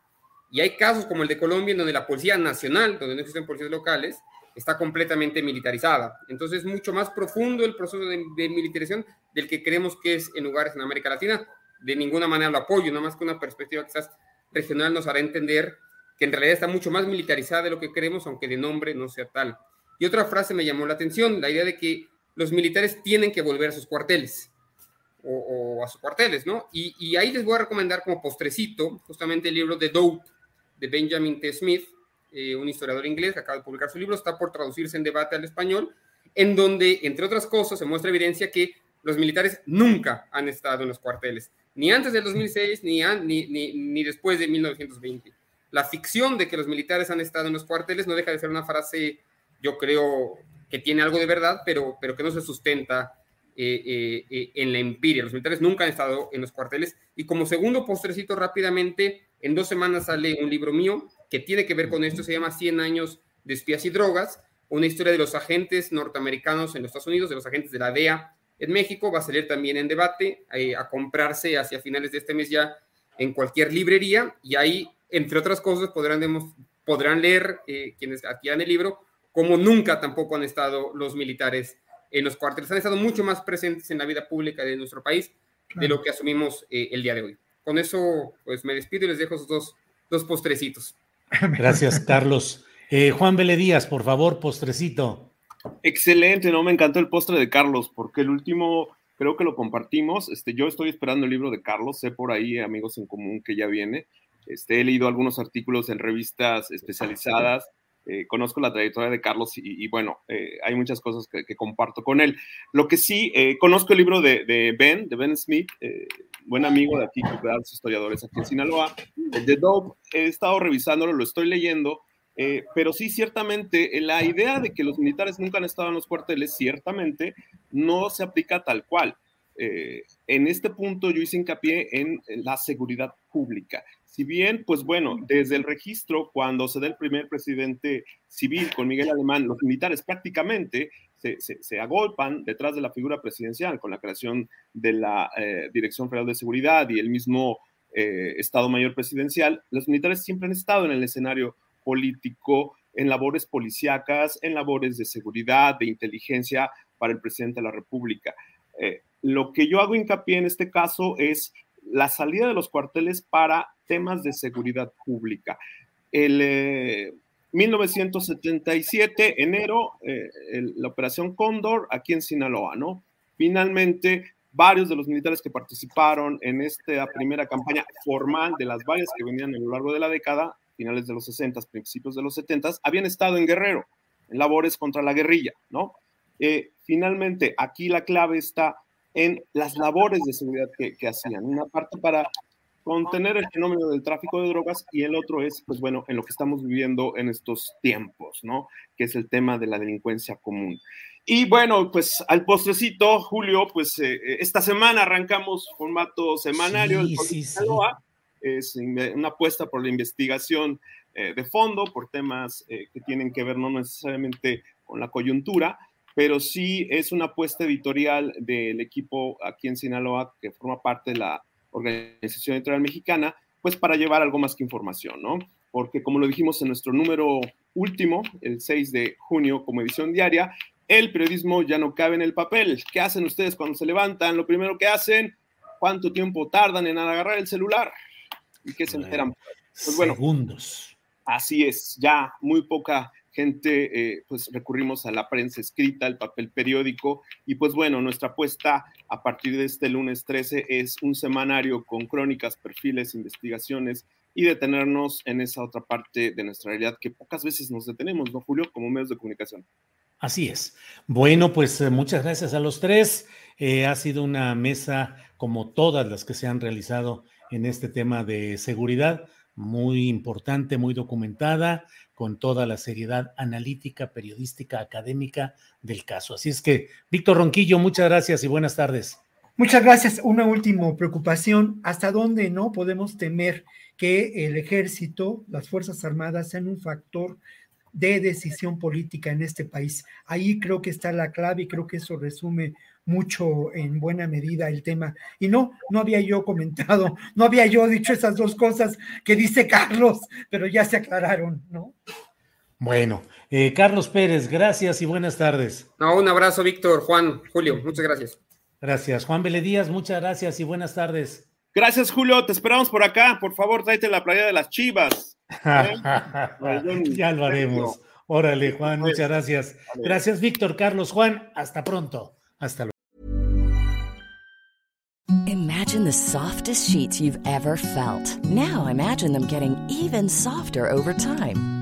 D: Y hay casos como el de Colombia, en donde la Policía Nacional, donde no existen policías locales, está completamente militarizada. Entonces es mucho más profundo el proceso de, militarización del que creemos que es en lugares en América Latina. De ninguna manera lo apoyo, nada más que una perspectiva quizás regional nos hará entender que en realidad está mucho más militarizada de lo que creemos, aunque de nombre no sea tal. Y otra frase me llamó la atención, la idea de que los militares tienen que volver a sus cuarteles o, a sus cuarteles, ¿no? Y, ahí les voy a recomendar como postrecito justamente el libro de Dope de Benjamin T. Smith, eh, un historiador inglés que acaba de publicar su libro, está por traducirse en debate al español, en donde, entre otras cosas, se muestra evidencia que los militares nunca han estado en los cuarteles, ni antes del 2006 ni, ni, ni, ni después de 1920. La ficción de que los militares han estado en los cuarteles no deja de ser una frase yo creo que tiene algo de verdad, pero, pero que no se sustenta eh, eh, eh, en la empiria. Los militares nunca han estado en los cuarteles. Y como segundo postrecito rápidamente, en dos semanas sale un libro mío que tiene que ver con esto, se llama 100 años de espías y drogas, una historia de los agentes norteamericanos en los Estados Unidos, de los agentes de la DEA en México, va a salir también en debate, a comprarse hacia finales de este mes ya en cualquier librería y ahí, entre otras cosas, podrán, podrán leer eh, quienes adquieran el libro como nunca tampoco han estado los militares en los cuarteles. Han estado mucho más presentes en la vida pública de nuestro país de lo que asumimos eh, el día de hoy. Con eso, pues me despido y les dejo esos dos, dos postrecitos. <laughs>
B: Gracias, Carlos. Eh, Juan Vélez Díaz, por favor, postrecito.
E: Excelente, no me encantó el postre de Carlos, porque el último creo que lo compartimos. Este, yo estoy esperando el libro de Carlos, sé por ahí, amigos en común, que ya viene. Este, he leído algunos artículos en revistas especializadas eh, conozco la trayectoria de Carlos y, bueno, eh, hay muchas cosas que, comparto con él. Lo que sí, eh, conozco el libro de, Ben, de Ben Smith, buen amigo de aquí, de los historiadores aquí en Sinaloa, de Dope, he estado revisándolo, lo estoy leyendo, pero sí, ciertamente, la idea de que los militares nunca han estado en los cuarteles, ciertamente, no se aplica tal cual. en este punto yo hice hincapié en la seguridad pública. Si bien, pues bueno, desde el registro, cuando se da el primer presidente civil con Miguel Alemán, los militares prácticamente se, agolpan detrás de la figura presidencial con la creación de la eh, Dirección Federal de Seguridad y el mismo eh, Estado Mayor Presidencial. Los militares siempre han estado en el escenario político, en labores policíacas, en labores de seguridad, de inteligencia para el presidente de la República. Eh, lo que yo hago hincapié en este caso es la salida de los cuarteles para temas de seguridad pública. El 1977, eh, enero, eh, la operación Cóndor aquí en Sinaloa, ¿no? Finalmente, varios de los militares que participaron en esta primera campaña formal de las varias que venían a lo largo de la década, finales de los 60, principios de los 70, habían estado en Guerrero, en labores contra la guerrilla, ¿no? Eh, finalmente, aquí la clave está en las labores de seguridad que, que hacían. Una parte para contener el fenómeno del tráfico de drogas y el otro es, pues bueno, en lo que estamos viviendo en estos tiempos, ¿no? Que es el tema de la delincuencia común. Y bueno, pues al postrecito, Julio, pues eh, eh, esta semana arrancamos formato semanario. Sí, sí, Es una apuesta por la investigación eh, de fondo, por temas que tienen que ver no necesariamente con la coyuntura, pero sí es una apuesta editorial del equipo aquí en Sinaloa que forma parte de la Organización Editorial Mexicana, pues para llevar algo más que información, ¿no? Porque como lo dijimos en nuestro número último, el 6 de junio, como edición diaria, el periodismo ya no cabe en el papel. ¿Qué hacen ustedes cuando se levantan? Lo primero que hacen, ¿cuánto tiempo tardan en agarrar el celular? ¿Y qué se enteran?
B: Pues bueno, segundos.
E: Así es, ya muy poca gente, eh, pues recurrimos a la prensa escrita, el papel periódico, y pues bueno, nuestra apuesta a partir de este lunes 13 es un semanario con crónicas, perfiles, investigaciones y detenernos en esa otra parte de nuestra realidad que pocas veces nos detenemos, ¿no, Julio? Como medios de comunicación.
B: Así es. Bueno, pues eh, muchas gracias a los tres. Eh, ha sido una mesa como todas las que se han realizado en este tema de seguridad, muy importante, muy documentada, con toda la seriedad analítica, periodística, académica del caso. Así es que, Víctor Ronquillo, muchas gracias y buenas tardes.
C: Muchas gracias. Una última preocupación. ¿Hasta dónde no podemos temer que el ejército, las Fuerzas Armadas sean un factor de decisión política en este país? Ahí creo que está la clave y creo que eso resume mucho en buena medida el tema. Y no, no había yo comentado, <laughs> no había yo dicho esas dos cosas que dice Carlos, pero ya se aclararon, ¿no?
B: Bueno, eh, Carlos Pérez, gracias y buenas tardes.
D: No, un abrazo, Víctor, Juan, Julio, muchas gracias.
B: Gracias. Juan Díaz, muchas gracias y buenas tardes.
E: Gracias, Julio, te esperamos por acá. Por favor, tráete la playa de las chivas. <laughs>
B: ya lo haremos. Órale, Juan, muchas gracias. Gracias, Víctor, Carlos, Juan, hasta pronto. Hasta luego.
F: Imagine the softest sheets you've ever felt. Now imagine them getting even softer over time.